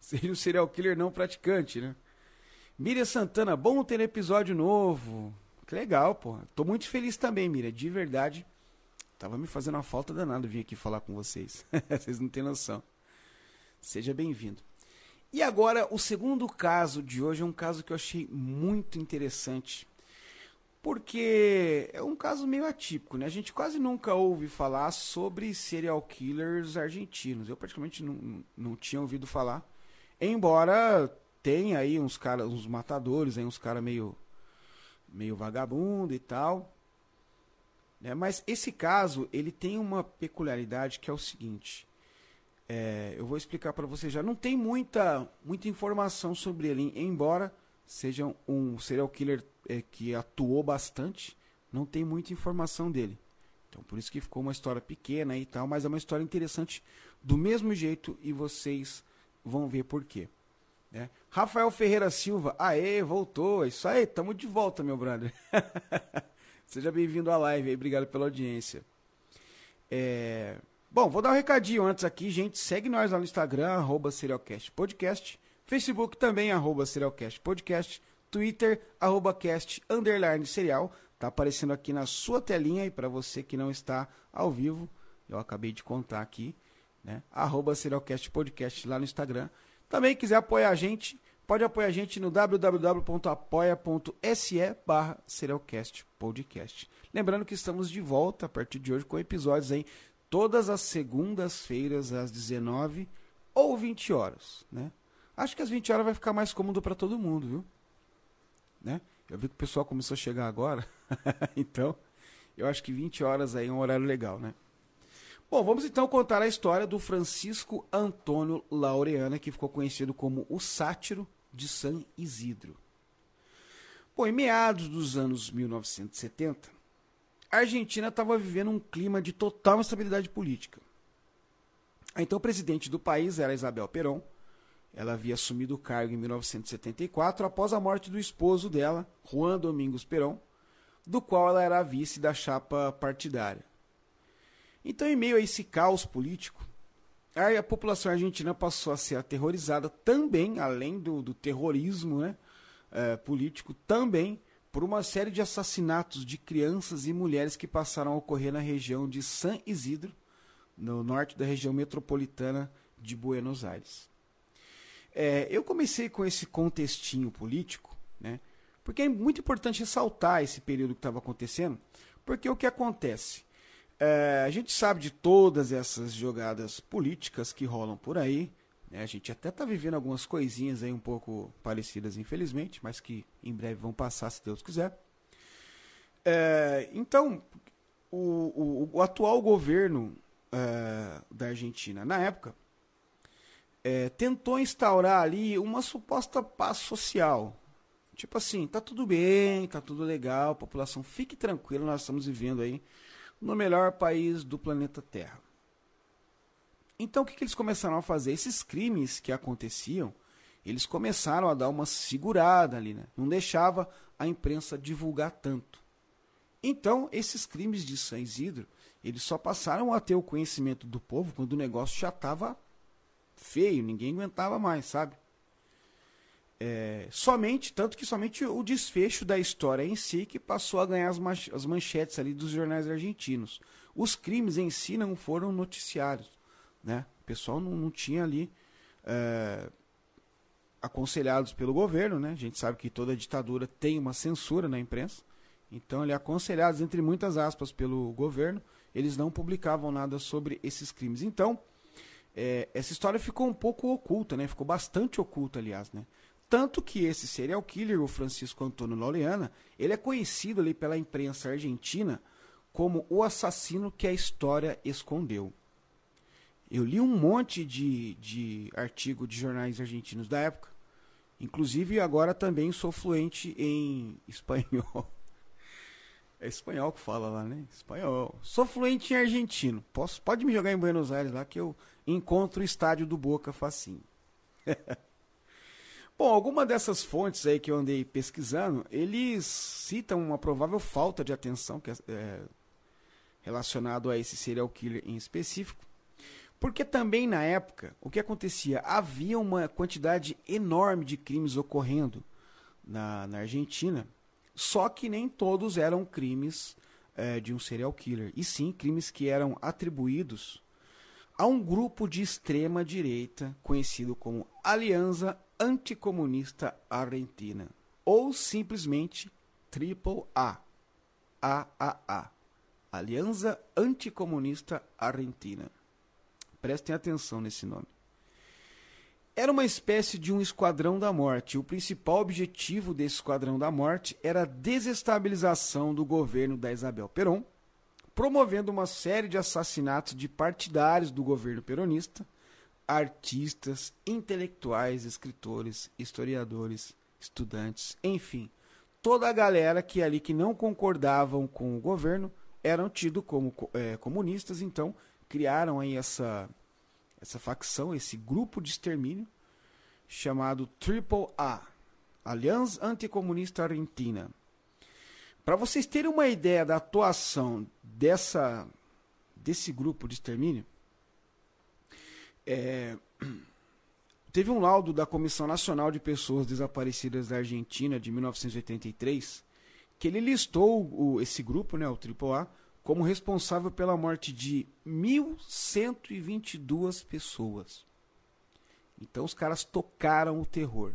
Seria um serial killer não praticante, né? Miriam Santana, bom ter episódio novo. Que legal, pô. Tô muito feliz também, Miriam, de verdade. Tava me fazendo uma falta danada vir aqui falar com vocês. vocês não têm noção. Seja bem-vindo. E agora, o segundo caso de hoje é um caso que eu achei muito interessante. Porque é um caso meio atípico, né? A gente quase nunca ouve falar sobre serial killers argentinos. Eu praticamente não, não tinha ouvido falar. Embora tenha aí uns caras, uns matadores, aí uns caras meio, meio vagabundo e tal. Né? Mas esse caso, ele tem uma peculiaridade que é o seguinte. É, eu vou explicar para você já. Não tem muita, muita informação sobre ele, embora seja um serial killer é, que atuou bastante, não tem muita informação dele. Então por isso que ficou uma história pequena e tal, mas é uma história interessante do mesmo jeito e vocês vão ver por quê. Né? Rafael Ferreira Silva, aê, voltou, é isso aí, tamo de volta, meu brother. Seja bem-vindo à live aí, obrigado pela audiência. É... Bom, vou dar um recadinho antes aqui, gente. Segue nós lá no Instagram, arroba Podcast. Facebook também, arroba Podcast. Twitter, arroba cast, underline serial. Tá aparecendo aqui na sua telinha e para você que não está ao vivo, eu acabei de contar aqui, né? Arroba Podcast lá no Instagram. Também quiser apoiar a gente, pode apoiar a gente no www.apoia.se barra Podcast. Lembrando que estamos de volta a partir de hoje com episódios aí todas as segundas-feiras às 19 ou 20 horas, né? Acho que às 20 horas vai ficar mais cômodo para todo mundo, viu? Né? Eu vi que o pessoal começou a chegar agora, então eu acho que 20 horas aí é um horário legal, né? Bom, vamos então contar a história do Francisco Antônio Laureana, que ficou conhecido como o Sátiro de San Isidro. Bom, em meados dos anos 1970, a Argentina estava vivendo um clima de total instabilidade política. Então, o presidente do país era Isabel Perón. Ela havia assumido o cargo em 1974 após a morte do esposo dela, Juan Domingos Perón, do qual ela era a vice da chapa partidária. Então, em meio a esse caos político, a população argentina passou a ser aterrorizada também, além do, do terrorismo né, é, político, também por uma série de assassinatos de crianças e mulheres que passaram a ocorrer na região de San Isidro, no norte da região metropolitana de Buenos Aires. É, eu comecei com esse contextinho político, né, porque é muito importante ressaltar esse período que estava acontecendo, porque o que acontece? É, a gente sabe de todas essas jogadas políticas que rolam por aí, né? A gente até está vivendo algumas coisinhas aí um pouco parecidas, infelizmente, mas que em breve vão passar, se Deus quiser. É, então, o, o, o, atual governo é, da Argentina, na época, é, tentou instaurar ali uma suposta paz social. Tipo assim, tá tudo bem, tá tudo legal, população, fique tranquilo, nós estamos vivendo aí no melhor país do planeta Terra. Então o que, que eles começaram a fazer? Esses crimes que aconteciam, eles começaram a dar uma segurada ali, né? Não deixava a imprensa divulgar tanto. Então, esses crimes de São Isidro, eles só passaram a ter o conhecimento do povo quando o negócio já estava feio, ninguém aguentava mais, sabe? É, somente, tanto que somente o desfecho da história em si que passou a ganhar as, manchetes ali dos jornais argentinos. Os crimes em si não foram noticiados. Né? O pessoal não, não tinha ali é, aconselhados pelo governo, né? A gente sabe que toda ditadura tem uma censura na imprensa. Então, ali aconselhados entre muitas aspas pelo governo, eles não publicavam nada sobre esses crimes. Então, é, essa história ficou um pouco oculta, né? Ficou bastante oculta, aliás, né? Tanto que esse serial killer, o Francisco Antônio Laureana, ele é conhecido ali pela imprensa argentina como o assassino que a história escondeu. Eu li um monte de, de artigo de jornais argentinos da época. Inclusive, agora também sou fluente em espanhol. É espanhol que fala lá, né? Espanhol. Sou fluente em argentino. Posso, pode me jogar em Buenos Aires lá que eu encontro o estádio do Boca facinho. Bom, alguma dessas fontes aí que eu andei pesquisando, eles citam uma provável falta de atenção que é, é relacionado a esse serial killer em específico Porque também na época, o que acontecia? Havia uma quantidade enorme de crimes ocorrendo na, na Argentina, só que nem todos eram crimes é, de um serial killer, e sim crimes que eram atribuídos a um grupo de extrema direita conhecido como Aliança Anticomunista Argentina, ou simplesmente Triple A, AAA, Aliança Anticomunista Argentina. Prestem atenção nesse nome. Era uma espécie de um esquadrão da morte. O principal objetivo desse esquadrão da morte era a desestabilização do governo da Isabel Perón, promovendo uma série de assassinatos de partidários do governo peronista, artistas, intelectuais, escritores, historiadores, estudantes, enfim, toda a galera que ali que não concordavam com o governo eram tidos como é, comunistas, então criaram aí essa essa facção, esse grupo de extermínio chamado Triple A, Aliança Anticomunista Argentina. Para vocês terem uma ideia da atuação dessa desse grupo de extermínio, é, teve um laudo da Comissão Nacional de Pessoas Desaparecidas da Argentina de 1983 que ele listou o, esse grupo, né, o AAA, como responsável pela morte de 1.122 pessoas. Então os caras tocaram o terror.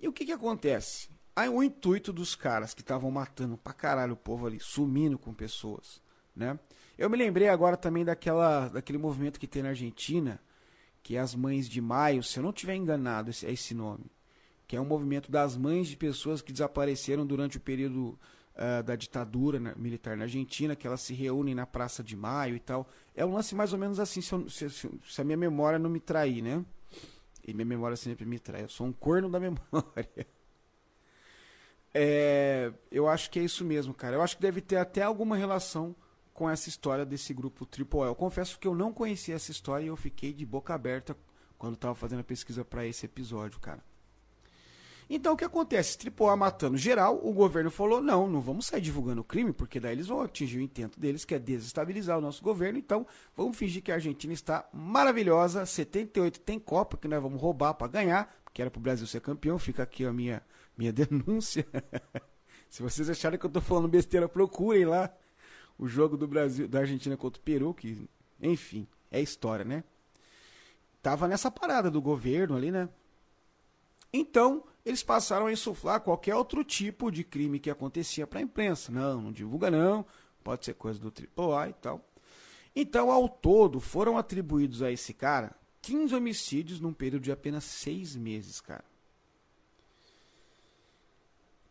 E o que, que acontece? Aí o intuito dos caras que estavam matando pra caralho o povo ali, sumindo com pessoas, né? Eu me lembrei agora também daquela, daquele movimento que tem na Argentina, que é as Mães de Maio, se eu não tiver enganado, esse, é esse nome. Que é um movimento das mães de pessoas que desapareceram durante o período uh, da ditadura na, militar na Argentina, que elas se reúnem na Praça de Maio e tal. É um lance mais ou menos assim, se, eu, se, se a minha memória não me trair, né? E minha memória sempre me trai. Eu sou um corno da memória. É, eu acho que é isso mesmo, cara. Eu acho que deve ter até alguma relação com essa história desse grupo Triple Eu confesso que eu não conhecia essa história e eu fiquei de boca aberta quando estava fazendo a pesquisa para esse episódio, cara. Então o que acontece? A matando geral, o governo falou: não, não vamos sair divulgando o crime, porque daí eles vão atingir o intento deles, que é desestabilizar o nosso governo. Então vamos fingir que a Argentina está maravilhosa. 78 tem Copa, que nós vamos roubar para ganhar, porque era para o Brasil ser campeão. Fica aqui a minha, minha denúncia. Se vocês acharem que eu estou falando besteira, procurem lá o jogo do Brasil, da Argentina contra o Peru, que, enfim, é história, né? Tava nessa parada do governo ali, né? Então, eles passaram a insuflar qualquer outro tipo de crime que acontecia para a imprensa. Não, não divulga não, pode ser coisa do AAA e tal. Então, ao todo, foram atribuídos a esse cara 15 homicídios num período de apenas seis meses, cara.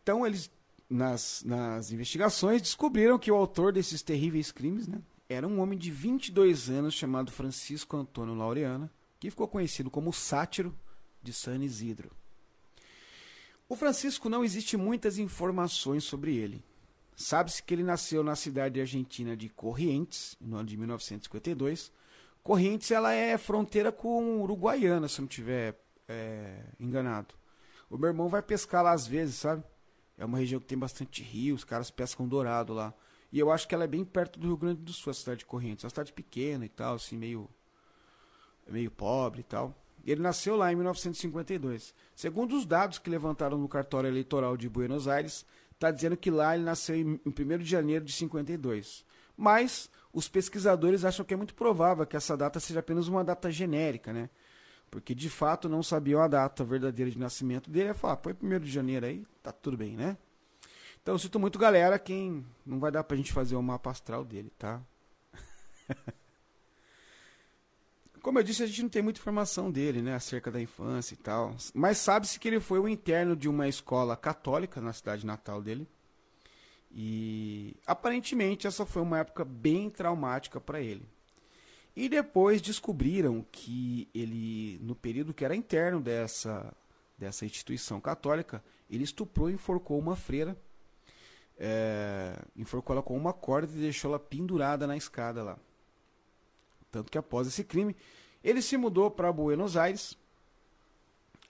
Então, eles, nas, nas investigações, descobriram que o autor desses terríveis crimes né, era um homem de 22 anos chamado Francisco Antônio Laureana, que ficou conhecido como Sátiro de San Isidro. O Francisco não existe muitas informações sobre ele. Sabe-se que ele nasceu na cidade argentina de Corrientes, no ano de 1952. Corrientes ela é fronteira com Uruguaiana, se não estiver é, enganado. O meu irmão vai pescar lá às vezes, sabe? É uma região que tem bastante rio, os caras pescam dourado lá. E eu acho que ela é bem perto do Rio Grande do Sul, a cidade de Corrientes. É uma cidade pequena e tal, assim, meio, meio pobre e tal. Ele nasceu lá em 1952. Segundo os dados que levantaram no cartório eleitoral de Buenos Aires, está dizendo que lá ele nasceu em 1 de janeiro de 52. Mas os pesquisadores acham que é muito provável que essa data seja apenas uma data genérica, né? Porque de fato não sabiam a data verdadeira de nascimento dele. É falar, põe 1 de janeiro aí, tá tudo bem, né? Então eu sinto muito, galera, quem não vai dar pra gente fazer o mapa astral dele, tá? Como eu disse, a gente não tem muita informação dele, né, acerca da infância e tal. Mas sabe-se que ele foi o interno de uma escola católica na cidade natal dele. E aparentemente essa foi uma época bem traumática para ele. E depois descobriram que ele, no período que era interno dessa, dessa instituição católica, ele estuprou e enforcou uma freira. É, enforcou ela com uma corda e deixou ela pendurada na escada lá. Tanto que após esse crime, ele se mudou para Buenos Aires,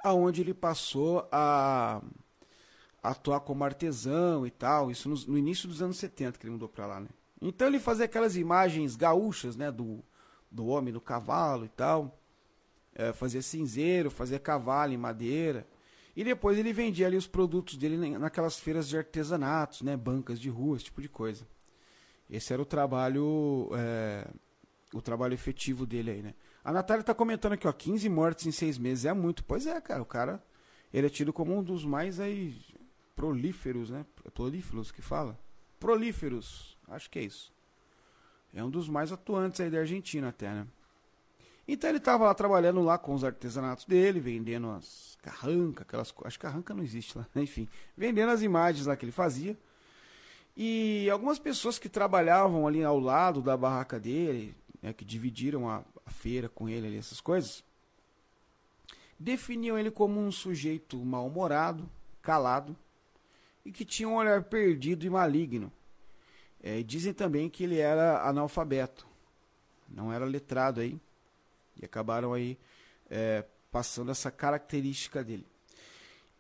aonde ele passou a, atuar como artesão e tal, isso no, no, início dos anos 70 que ele mudou para lá, né? Então ele fazia aquelas imagens gaúchas, né, do, do homem no cavalo e tal. É, fazia cinzeiro, fazia cavalo em madeira. E depois ele vendia ali os produtos dele naquelas feiras de artesanatos, né? Bancas de rua, esse tipo de coisa. Esse era o trabalho, é, o trabalho efetivo dele aí, né? A Natália tá comentando aqui, ó, 15 mortes em seis meses é muito. Pois é, cara, o cara, ele é tido como um dos mais aí prolíferos, né? É prolíferos que fala? Prolíferos, acho que é isso. É um dos mais atuantes aí da Argentina até, né? Então ele estava lá trabalhando lá com os artesanatos dele, vendendo as carrancas, aquelas Acho que carranca não existe lá, enfim. Vendendo as imagens lá que ele fazia. E algumas pessoas que trabalhavam ali ao lado da barraca dele, né, que dividiram a, a feira com ele ali, essas coisas, definiam ele como um sujeito mal-humorado, calado e que tinha um olhar perdido e maligno. É, dizem também que ele era analfabeto, não era letrado aí e acabaram aí é, passando essa característica dele.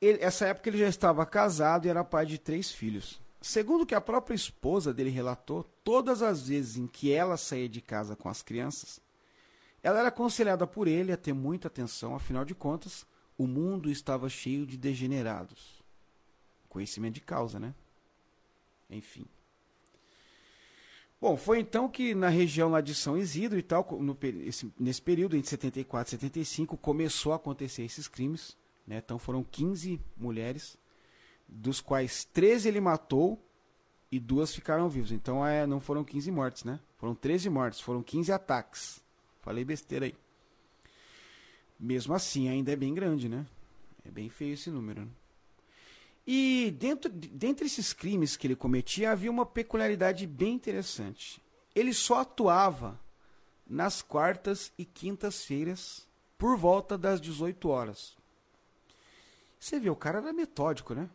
Ele, essa época ele já estava casado e era pai de três filhos. Segundo que a própria esposa dele relatou, todas as vezes em que ela saía de casa com as crianças, ela era aconselhada por ele a ter muita atenção, afinal de contas, o mundo estava cheio de degenerados. Conhecimento de causa, né? Enfim. Bom, foi então que na região lá de São Isidro e tal, no, esse, nesse período, entre 74 e 75, começou a acontecer esses crimes. Né? Então foram 15 mulheres, dos quais 13 ele matou e duas ficaram vivas. Então é, não foram 15 mortes, né? Foram 13 mortes, foram 15 ataques. Falei besteira aí. Mesmo assim, ainda é bem grande, né? É bem feio esse número. Né? E dentro, dentre esses crimes que ele cometia, havia uma peculiaridade bem interessante. Ele só atuava nas quartas e quintas-feiras por volta das 18 horas. Você vê, o cara era metódico, né?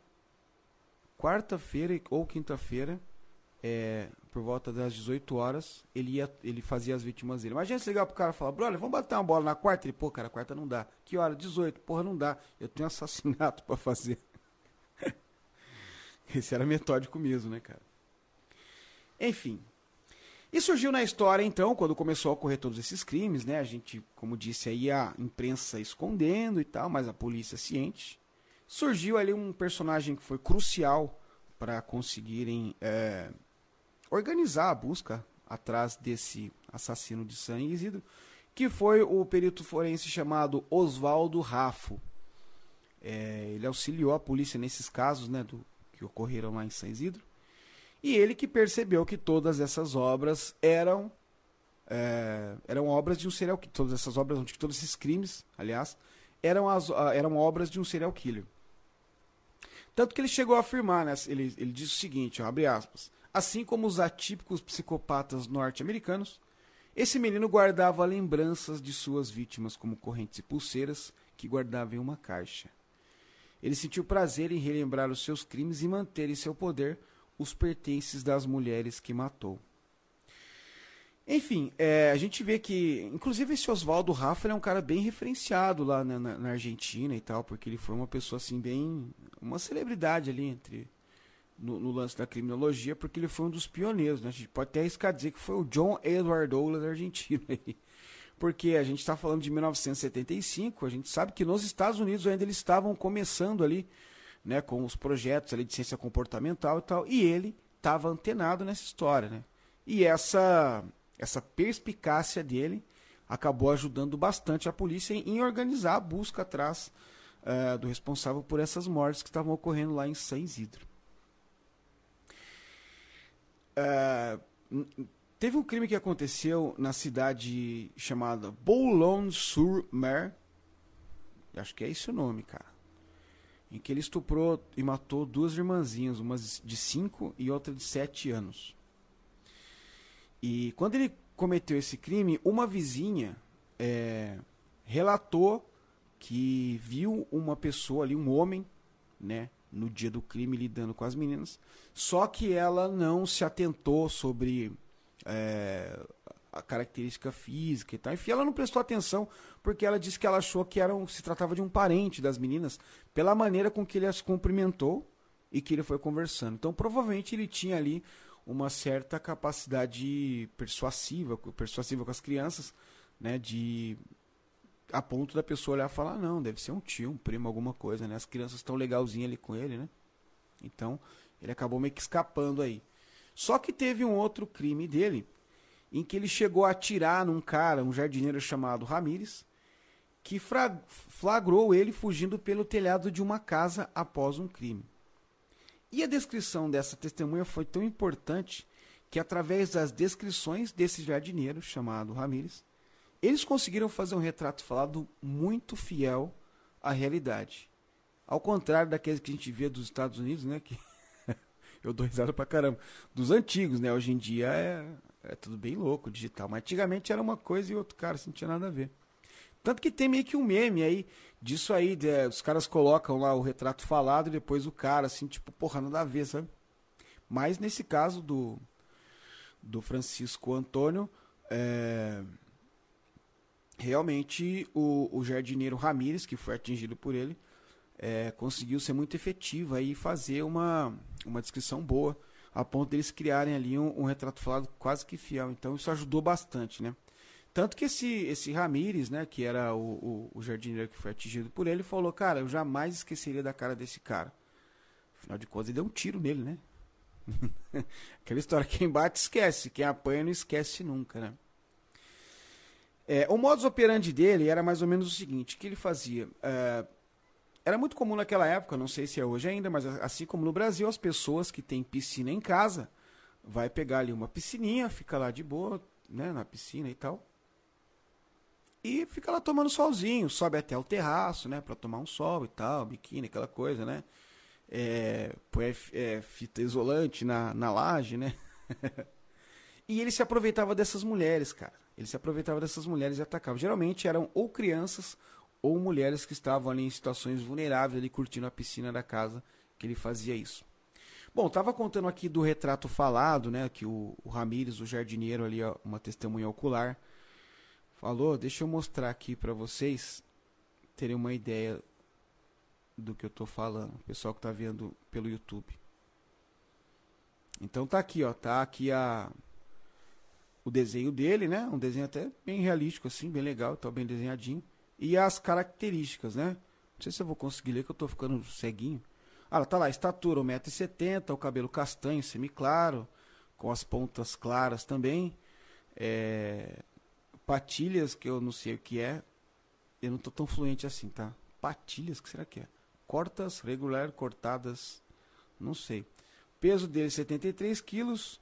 Quarta-feira ou quinta-feira, é, por volta das 18 horas, ele, ia, ele fazia as vítimas dele. Imagina se ligar pro cara e falar, brother, vamos bater uma bola na quarta? Ele, pô, cara, quarta não dá. Que hora? 18. Porra, não dá. Eu tenho assassinato para fazer. Esse era metódico mesmo, né, cara? Enfim. E surgiu na história, então, quando começou a ocorrer todos esses crimes, né? A gente, como disse aí, a imprensa escondendo e tal, mas a polícia ciente. Surgiu ali um personagem que foi crucial para conseguirem é, organizar a busca atrás desse assassino de San Isidro, que foi o perito forense chamado Oswaldo Raffo. É, ele auxiliou a polícia nesses casos, né, do que ocorreram lá em São Isidro. E ele que percebeu que todas essas obras eram é, eram obras de um serial killer. Todas essas obras, todos esses crimes, aliás, eram, as, eram obras de um serial killer. Tanto que ele chegou a afirmar, né, ele, ele diz o seguinte, ó, abre aspas, assim como os atípicos psicopatas norte-americanos, esse menino guardava lembranças de suas vítimas como correntes e pulseiras que guardava em uma caixa. Ele sentiu prazer em relembrar os seus crimes e manter em seu poder os pertences das mulheres que matou. Enfim, é, a gente vê que, inclusive, esse Oswaldo Rafa é um cara bem referenciado lá na, na, na, Argentina e tal, porque ele foi uma pessoa assim bem, uma celebridade ali entre no, no, lance da criminologia, porque ele foi um dos pioneiros, né? A gente pode até arriscar dizer que foi o John Edward Douglas argentino aí porque a gente está falando de 1975, a gente sabe que nos Estados Unidos ainda eles estavam começando ali, né, com os projetos ali de ciência comportamental e tal, e ele estava antenado nessa história, né? E essa essa perspicácia dele acabou ajudando bastante a polícia em, organizar a busca atrás uh, do responsável por essas mortes que estavam ocorrendo lá em San Isidro. Uh, Teve um crime que aconteceu na cidade chamada Boulogne-sur-Mer. Acho que é esse o nome, cara. Em que ele estuprou e matou duas irmãzinhas, uma de 5 e outra de 7 anos. E quando ele cometeu esse crime, uma vizinha é, relatou que viu uma pessoa ali, um homem, né, no dia do crime lidando com as meninas, só que ela não se atentou sobre é, a característica física e tal. Enfim, ela não prestou atenção porque ela disse que ela achou que era um, se tratava de um parente das meninas pela maneira com que ele as cumprimentou e que ele foi conversando. Então, provavelmente ele tinha ali uma certa capacidade persuasiva, persuasiva com as crianças, né? De a ponto da pessoa olhar e falar, não, deve ser um tio, um primo, alguma coisa, né? As crianças estão legalzinhas ali com ele, né? Então, ele acabou meio que escapando aí. Só que teve um outro crime dele, em que ele chegou a atirar num cara, um jardineiro chamado Ramires, que flagrou ele fugindo pelo telhado de uma casa após um crime. E a descrição dessa testemunha foi tão importante que, através das descrições desse jardineiro chamado Ramires, eles conseguiram fazer um retrato falado muito fiel à realidade. Ao contrário daqueles que a gente vê dos Estados Unidos, né? Que eu dou risada pra caramba. Dos antigos, né? Hoje em dia é, é tudo bem louco, digital. Mas antigamente era uma coisa e outro cara, assim, não tinha nada a ver. Tanto que tem meio que um meme aí disso aí. De, os caras colocam lá o retrato falado e depois o cara, assim, tipo, porra, nada a ver, sabe? Mas nesse caso do, do Francisco Antônio, é, realmente o, o jardineiro Ramírez, que foi atingido por ele, é, conseguiu ser muito efetivo e fazer uma, uma descrição boa, a ponto deles criarem ali um, um retrato falado quase que fiel. Então isso ajudou bastante, né? Tanto que esse, esse Ramires, né, que era o, o, o, jardineiro que foi atingido por ele, falou, cara, eu jamais esqueceria da cara desse cara. Afinal de contas, ele deu um tiro nele, né? Aquela história, quem bate esquece, quem apanha não esquece nunca, né? É, o modus operandi dele era mais ou menos o seguinte, que ele fazia... É, era muito comum naquela época, não sei se é hoje ainda, mas assim como no Brasil, as pessoas que têm piscina em casa, vai pegar ali uma piscininha, fica lá de boa, né, na piscina e tal e fica lá tomando solzinho, sobe até o terraço, né, para tomar um sol e tal, biquíni, aquela coisa, né? É, põe é, fita isolante na, na laje, né? e ele se aproveitava dessas mulheres, cara. Ele se aproveitava dessas mulheres e atacava. Geralmente eram ou crianças ou mulheres que estavam ali em situações vulneráveis, ali curtindo a piscina da casa, que ele fazia isso. Bom, tava contando aqui do retrato falado, né? Que o, o Ramires, o jardineiro ali, ó, uma testemunha ocular, falou, deixa eu mostrar aqui para vocês terem uma ideia do que eu tô falando, o pessoal que tá vendo pelo YouTube. Então tá aqui, ó, tá aqui a o desenho dele, né? Um desenho até bem realístico assim, bem legal, tá bem desenhadinho. E as características, né? Não sei se eu vou conseguir ler que eu tô ficando ceguinho. Ah, tá lá, estatura 1,70m, o cabelo castanho, semiclaro, com as pontas claras também. É, Patilhas, que eu não sei o que é. Eu não tô tão fluente assim, tá? Patilhas, que será que é? Cortas, regular, cortadas, não sei. Peso dele 73 quilos.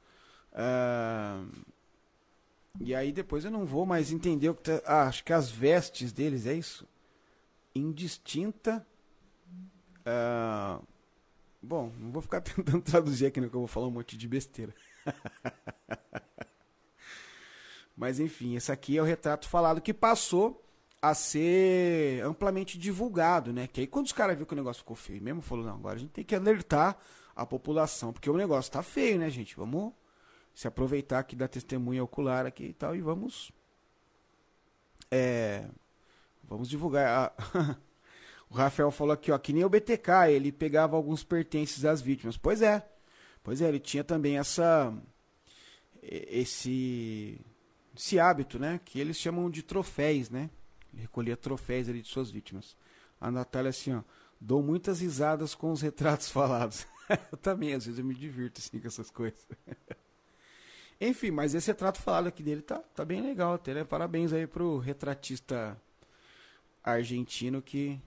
Uh, e aí depois eu não vou mais entender o que tá, ah, acho que as vestes deles é isso. Indistinta. Uh, bom, não vou ficar tentando traduzir aqui, não, que eu vou falar um monte de besteira. Mas enfim, esse aqui é o retrato falado que passou a ser amplamente divulgado, né? Que aí quando os caras viram que o negócio ficou feio mesmo, falou, não, agora a gente tem que alertar a população, porque o negócio tá feio, né, gente? Vamos se aproveitar aqui da testemunha ocular aqui e tal, e vamos. É. Vamos divulgar. A... o Rafael falou aqui, ó, que nem o BTK, ele pegava alguns pertences das vítimas. Pois é. Pois é, ele tinha também essa. Esse esse hábito, né? Que eles chamam de troféis, né? Ele recolhia troféus ali de suas vítimas. A Natália assim, ó, dou muitas risadas com os retratos falados. eu também, às vezes eu me divirto assim com essas coisas. Enfim, mas esse retrato falado aqui dele tá, tá bem legal até, né? Parabéns aí pro retratista argentino que,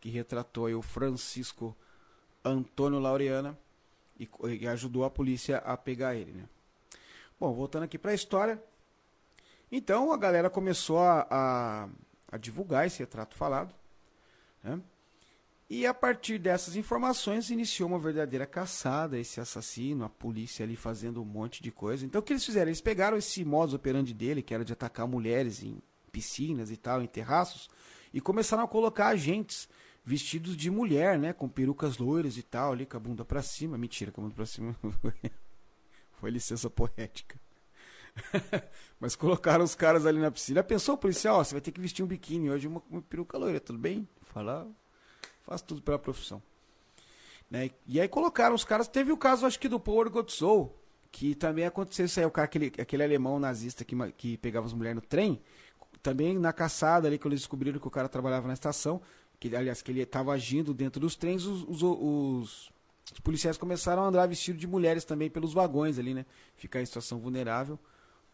que retratou aí o Francisco Antônio Laureana e, e ajudou a polícia a pegar ele, né? Bom, voltando aqui para a história, então a galera começou a, a, a divulgar esse retrato falado. Né? E a partir dessas informações iniciou uma verdadeira caçada esse assassino, a polícia ali fazendo um monte de coisa. Então o que eles fizeram? Eles pegaram esse modus operandi dele, que era de atacar mulheres em piscinas e tal, em terraços, e começaram a colocar agentes vestidos de mulher, né, com perucas loiras e tal, ali com a bunda para cima. Mentira, com a bunda para cima. Foi licença poética. Mas colocaram os caras ali na piscina. Pensou o policial, você vai ter que vestir um biquíni hoje, uma, uma peruca loira, tudo bem? Falar, faço tudo pela profissão. Né? E aí colocaram os caras. Teve o caso, acho que do Power God Soul, que também aconteceu isso aí, o cara, aquele, aquele alemão nazista que, que pegava as mulheres no trem, também na caçada ali, que eles descobriram que o cara trabalhava na estação, que aliás, que ele estava agindo dentro dos trens, os, os, os, os policiais começaram a andar vestidos de mulheres também pelos vagões ali, né? Ficar em situação vulnerável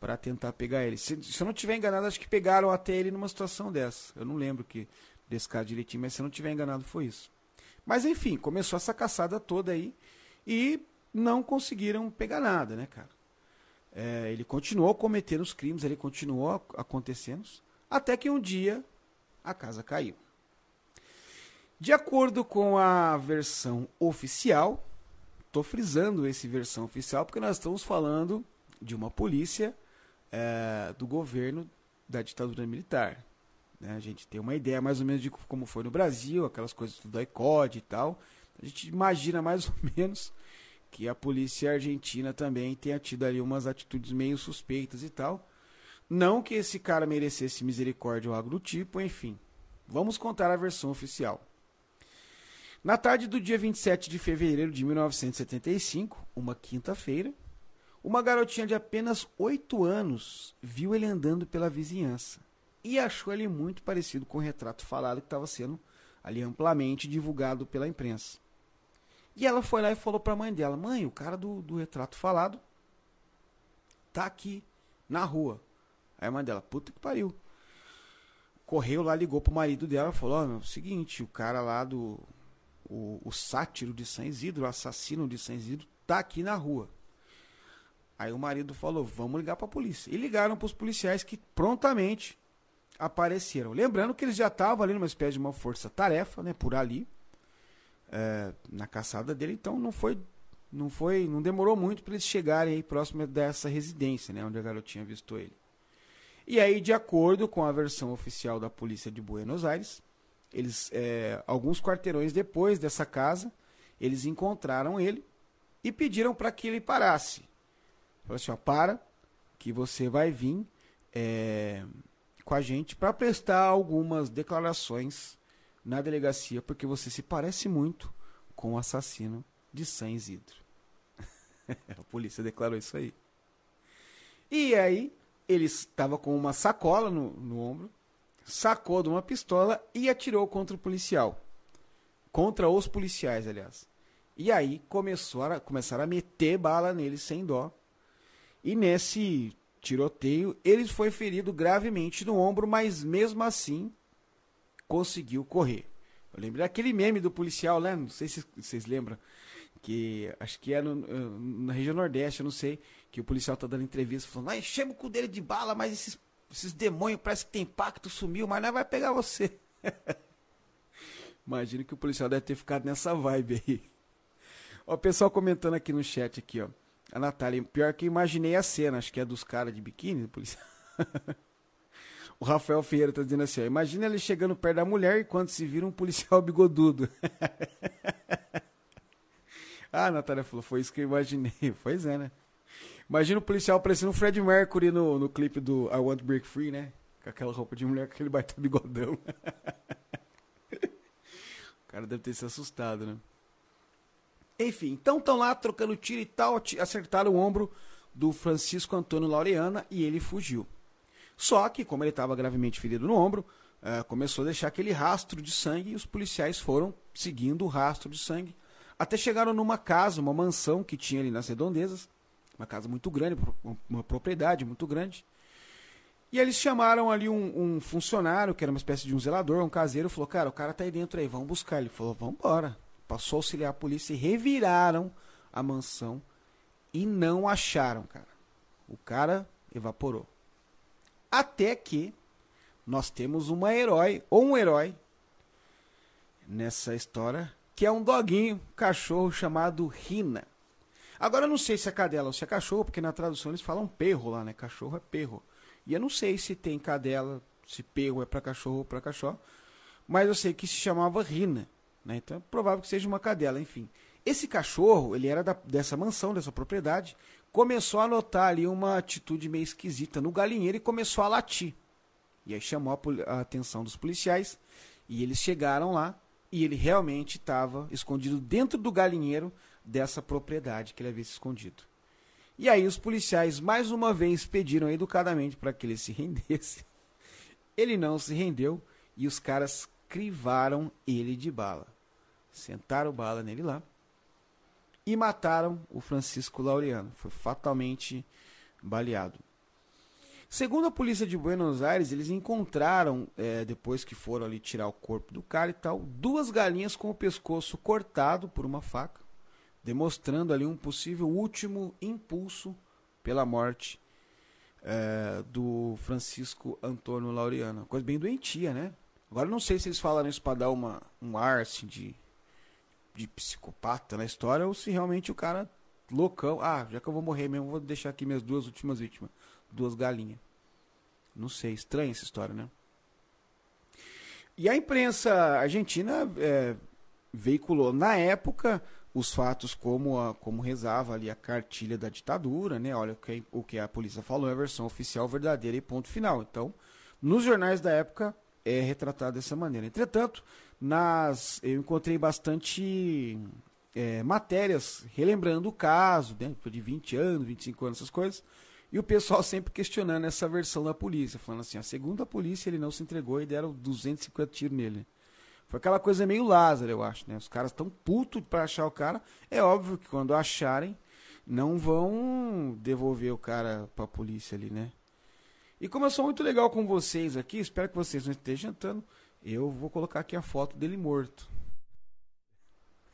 para tentar pegar ele. Se, se eu não tiver enganado, acho que pegaram até ele numa situação dessa. Eu não lembro que desse caso direitinho, mas se eu não tiver enganado foi isso. Mas enfim, começou essa caçada toda aí e não conseguiram pegar nada, né, cara? É, ele continuou cometendo os crimes, ele continuou acontecendo, até que um dia a casa caiu. De acordo com a versão oficial, estou frisando esse versão oficial porque nós estamos falando de uma polícia é, do governo da ditadura militar. Né? A gente tem uma ideia mais ou menos de como foi no Brasil, aquelas coisas do ICOD e tal. A gente imagina mais ou menos que a polícia argentina também tenha tido ali umas atitudes meio suspeitas e tal. Não que esse cara merecesse misericórdia ou algo do tipo, enfim. Vamos contar a versão oficial. Na tarde do dia 27 de fevereiro de 1975, uma quinta-feira, uma garotinha de apenas 8 anos viu ele andando pela vizinhança e achou ele muito parecido com o retrato falado que estava sendo ali amplamente divulgado pela imprensa. E ela foi lá e falou para a mãe dela: Mãe, o cara do, do retrato falado tá aqui na rua. Aí a mãe dela: Puta que pariu. Correu lá, ligou pro marido dela e falou: Ó, oh, seguinte, o cara lá do. O, o sátiro de São Isidro, o assassino de São Isidro, tá aqui na rua. Aí o marido falou: vamos ligar para a polícia. E ligaram para os policiais que prontamente apareceram. Lembrando que eles já estavam ali numa espécie de uma força-tarefa, né, por ali, é, na caçada dele. Então não foi, não foi, não demorou muito para eles chegarem aí próximo dessa residência, né, onde a garotinha avistou ele. E aí, de acordo com a versão oficial da polícia de Buenos Aires, eles, é, alguns quarteirões depois dessa casa, eles encontraram ele e pediram para que ele parasse. Falou assim, ó, para, que você vai vir é, com a gente para prestar algumas declarações na delegacia, porque você se parece muito com o assassino de San Isidro. a polícia declarou isso aí. E aí, ele estava com uma sacola no, no ombro, sacou de uma pistola e atirou contra o policial. Contra os policiais, aliás. E aí começou a, começaram a meter bala nele sem dó. E nesse tiroteio, ele foi ferido gravemente no ombro, mas mesmo assim conseguiu correr. Eu lembro daquele meme do policial, né? Não sei se vocês lembram. Que acho que é no, na região Nordeste, eu não sei. Que o policial tá dando entrevista falando: Nós enchemos o cu dele de bala, mas esses, esses demônios parece que tem pacto, sumiu, mas não vai pegar você. Imagino que o policial deve ter ficado nessa vibe aí. Ó, o pessoal comentando aqui no chat aqui, ó. A Natália, pior que imaginei a cena, acho que é dos caras de biquíni, policial. o Rafael Ferreira tá dizendo assim, ó, imagina ele chegando perto da mulher e quando se vira um policial bigodudo. ah, a Natália falou, foi isso que eu imaginei. Pois é, né? Imagina o policial parecendo o Fred Mercury no, no clipe do I Want to Break Free, né? Com aquela roupa de mulher, com aquele baita bigodão. o cara deve ter se assustado, né? Enfim, então estão lá trocando tiro e tal, acertaram o ombro do Francisco Antônio Laureana e ele fugiu. Só que, como ele estava gravemente ferido no ombro, uh, começou a deixar aquele rastro de sangue e os policiais foram seguindo o rastro de sangue até chegaram numa casa, uma mansão que tinha ali nas redondezas, uma casa muito grande, uma propriedade muito grande. E eles chamaram ali um, um funcionário, que era uma espécie de um zelador, um caseiro, falou: Cara, o cara tá aí dentro aí, vamos buscar. Ele falou: Vamos embora passou a auxiliar a polícia e reviraram a mansão e não acharam, cara. O cara evaporou. Até que nós temos uma herói, ou um herói, nessa história, que é um doguinho, um cachorro chamado Rina. Agora eu não sei se é cadela ou se é cachorro, porque na tradução eles falam perro lá, né? Cachorro é perro. E eu não sei se tem cadela, se perro é para cachorro ou para cachorro, mas eu sei que se chamava Rina. Né? Então é provável que seja uma cadela, enfim. Esse cachorro, ele era da, dessa mansão, dessa propriedade, começou a notar ali uma atitude meio esquisita no galinheiro e começou a latir. E aí chamou a, a atenção dos policiais e eles chegaram lá e ele realmente estava escondido dentro do galinheiro dessa propriedade que ele havia se escondido. E aí os policiais mais uma vez pediram educadamente para que ele se rendesse. Ele não se rendeu e os caras crivaram ele de bala. Sentaram bala nele lá e mataram o Francisco Laureano. Foi fatalmente baleado. Segundo a polícia de Buenos Aires, eles encontraram, é, depois que foram ali tirar o corpo do cara e tal, duas galinhas com o pescoço cortado por uma faca, demonstrando ali um possível último impulso pela morte é, do Francisco Antônio Laureano. Coisa bem doentia, né? Agora não sei se eles falaram isso para dar uma, um ar assim, de, de psicopata na história ou se realmente o cara loucão. Ah, já que eu vou morrer mesmo, vou deixar aqui minhas duas últimas vítimas duas galinhas. Não sei, estranha essa história, né? E a imprensa argentina é, veiculou na época os fatos como, a, como rezava ali a cartilha da ditadura, né? Olha o que, o que a polícia falou, é a versão oficial verdadeira e ponto final. Então, nos jornais da época é retratado dessa maneira. Entretanto, nas, eu encontrei bastante é, matérias relembrando o caso, dentro de 20 anos, 25 anos, essas coisas. E o pessoal sempre questionando essa versão da polícia, falando assim, a segunda polícia ele não se entregou e deram 250 tiros nele. Foi aquela coisa meio Lázaro, eu acho, né? Os caras estão putos para achar o cara. É óbvio que quando acharem, não vão devolver o cara para a polícia ali, né? E como eu sou muito legal com vocês aqui, espero que vocês não estejam jantando, eu vou colocar aqui a foto dele morto.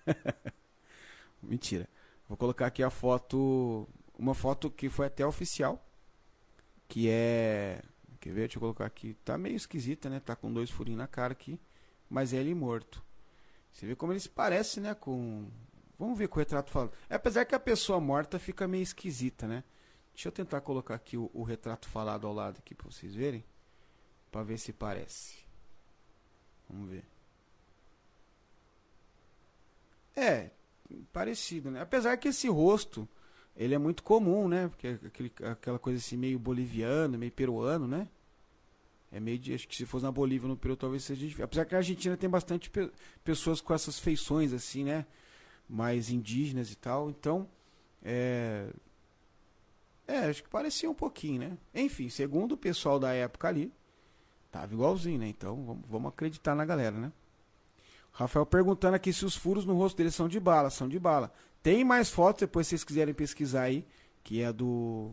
Mentira. Vou colocar aqui a foto uma foto que foi até oficial, que é, quer ver, deixa eu colocar aqui, tá meio esquisita, né? Tá com dois furinhos na cara aqui, mas é ele morto. Você vê como ele se parece, né, com Vamos ver com o retrato falado. É, apesar que a pessoa morta fica meio esquisita, né? Deixa eu tentar colocar aqui o, o retrato falado ao lado aqui para vocês verem, para ver se parece. Vamos ver. É, parecido, né? Apesar que esse rosto ele é muito comum, né? Porque aquele, aquela coisa assim meio boliviano, meio peruano, né? É meio de, acho que se fosse na Bolívia, no Peru, talvez seja difícil. Apesar que a Argentina tem bastante pe pessoas com essas feições assim, né? Mais indígenas e tal. Então, é é, acho que parecia um pouquinho, né? Enfim, segundo o pessoal da época ali, tava igualzinho, né? Então, vamos, acreditar na galera, né? Rafael perguntando aqui se os furos no rosto dele são de bala. São de bala. Tem mais fotos, depois se vocês quiserem pesquisar aí, que é do,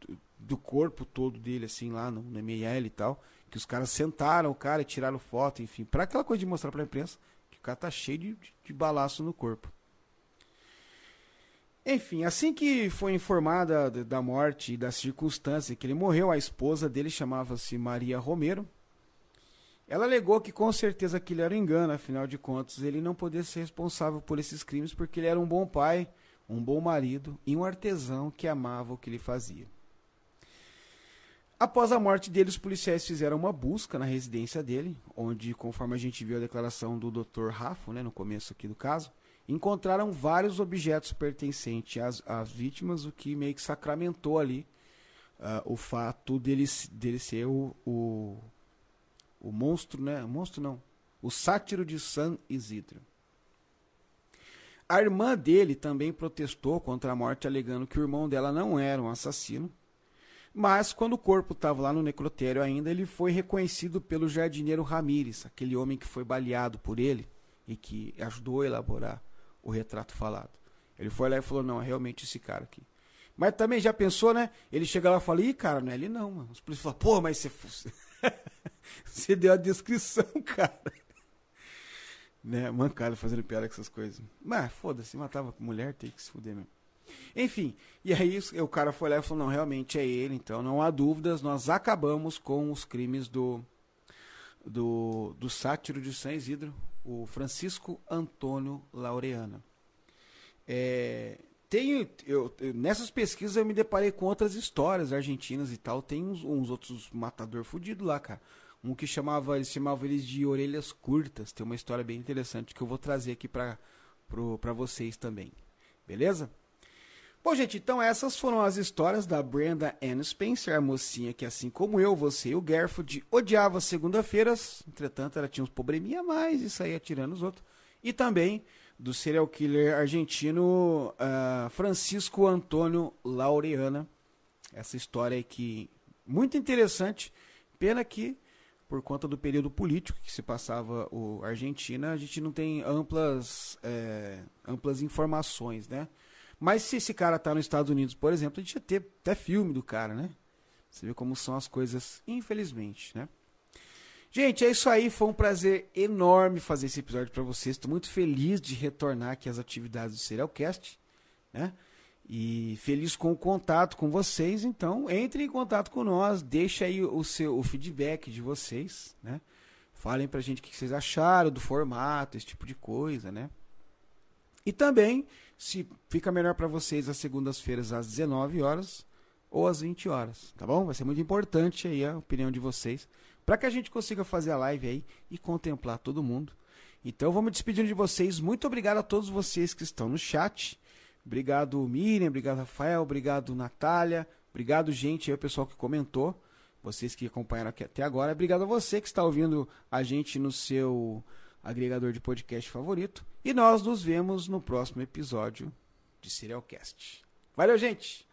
do, do corpo todo dele, assim, lá no, no ML e tal. Que os caras sentaram o cara e tiraram foto, enfim, para aquela coisa de mostrar pra imprensa que o cara tá cheio de, de, de balaço no corpo. Enfim, assim que foi informada da morte e das circunstâncias que ele morreu, a esposa dele chamava-se Maria Romero. Ela alegou que com certeza aquilo era um engano, afinal de contas, ele não podia ser responsável por esses crimes porque ele era um bom pai, um bom marido e um artesão que amava o que ele fazia. Após a morte dele, os policiais fizeram uma busca na residência dele, onde, conforme a gente viu a declaração do Dr. Rafa, né, no começo aqui do caso, encontraram vários objetos pertencentes às, às vítimas, o que meio que sacramentou ali uh, o fato dele, dele ser o, o o monstro, né? O monstro não. O sátiro de San Isidro. A irmã dele também protestou contra a morte, alegando que o irmão dela não era um assassino. Mas, quando o corpo estava lá no necrotério ainda, ele foi reconhecido pelo jardineiro Ramírez, aquele homem que foi baleado por ele e que ajudou a elaborar o retrato falado. Ele foi lá e falou: Não, é realmente esse cara aqui. Mas também já pensou, né? Ele chega lá e fala: Ih, cara, não é ele não, mano. Os policiais falam: Pô, mas você. Você deu a descrição, cara. Né? Mancada fazendo piada com essas coisas. Mas foda-se, matava mulher, tem que se fuder mesmo. Enfim, e aí o cara foi lá e falou: não, realmente é ele, então não há dúvidas, nós acabamos com os crimes do, do, do sátiro de São Isidro, o Francisco Antônio Laureano. É, tenho, eu, nessas pesquisas eu me deparei com outras histórias argentinas e tal. Tem uns, uns outros matador fudido lá, cara. Um que chamava, eles chamavam eles de orelhas curtas. Tem uma história bem interessante que eu vou trazer aqui para para vocês também. Beleza? Bom, gente, então essas foram as histórias da Brenda Ann Spencer, a mocinha que, assim como eu, você e o Garfield, odiava segunda-feiras. Entretanto, ela tinha uns probleminha a mais e saía tirando os outros. E também do serial killer argentino uh, Francisco Antônio Laureana. Essa história que muito interessante. Pena que por conta do período político que se passava o Argentina, a gente não tem amplas, é, amplas informações, né? Mas se esse cara tá nos Estados Unidos, por exemplo, a gente ia ter até filme do cara, né? Você vê como são as coisas, infelizmente, né? Gente, é isso aí. Foi um prazer enorme fazer esse episódio para vocês. Estou muito feliz de retornar aqui às atividades do Serialcast, né? E feliz com o contato com vocês. Então, entre em contato com nós, deixa aí o seu o feedback de vocês, né? Falem pra gente o que vocês acharam do formato, esse tipo de coisa, né? E também, se fica melhor para vocês às segundas-feiras às 19 horas ou às 20 horas, tá bom? Vai ser muito importante aí a opinião de vocês para que a gente consiga fazer a live aí e contemplar todo mundo. Então vamos despedindo de vocês. Muito obrigado a todos vocês que estão no chat. Obrigado, Miriam. Obrigado, Rafael. Obrigado, Natália. Obrigado, gente, aí, o pessoal que comentou. Vocês que acompanharam aqui até agora. Obrigado a você que está ouvindo a gente no seu agregador de podcast favorito. E nós nos vemos no próximo episódio de Serialcast. Valeu, gente!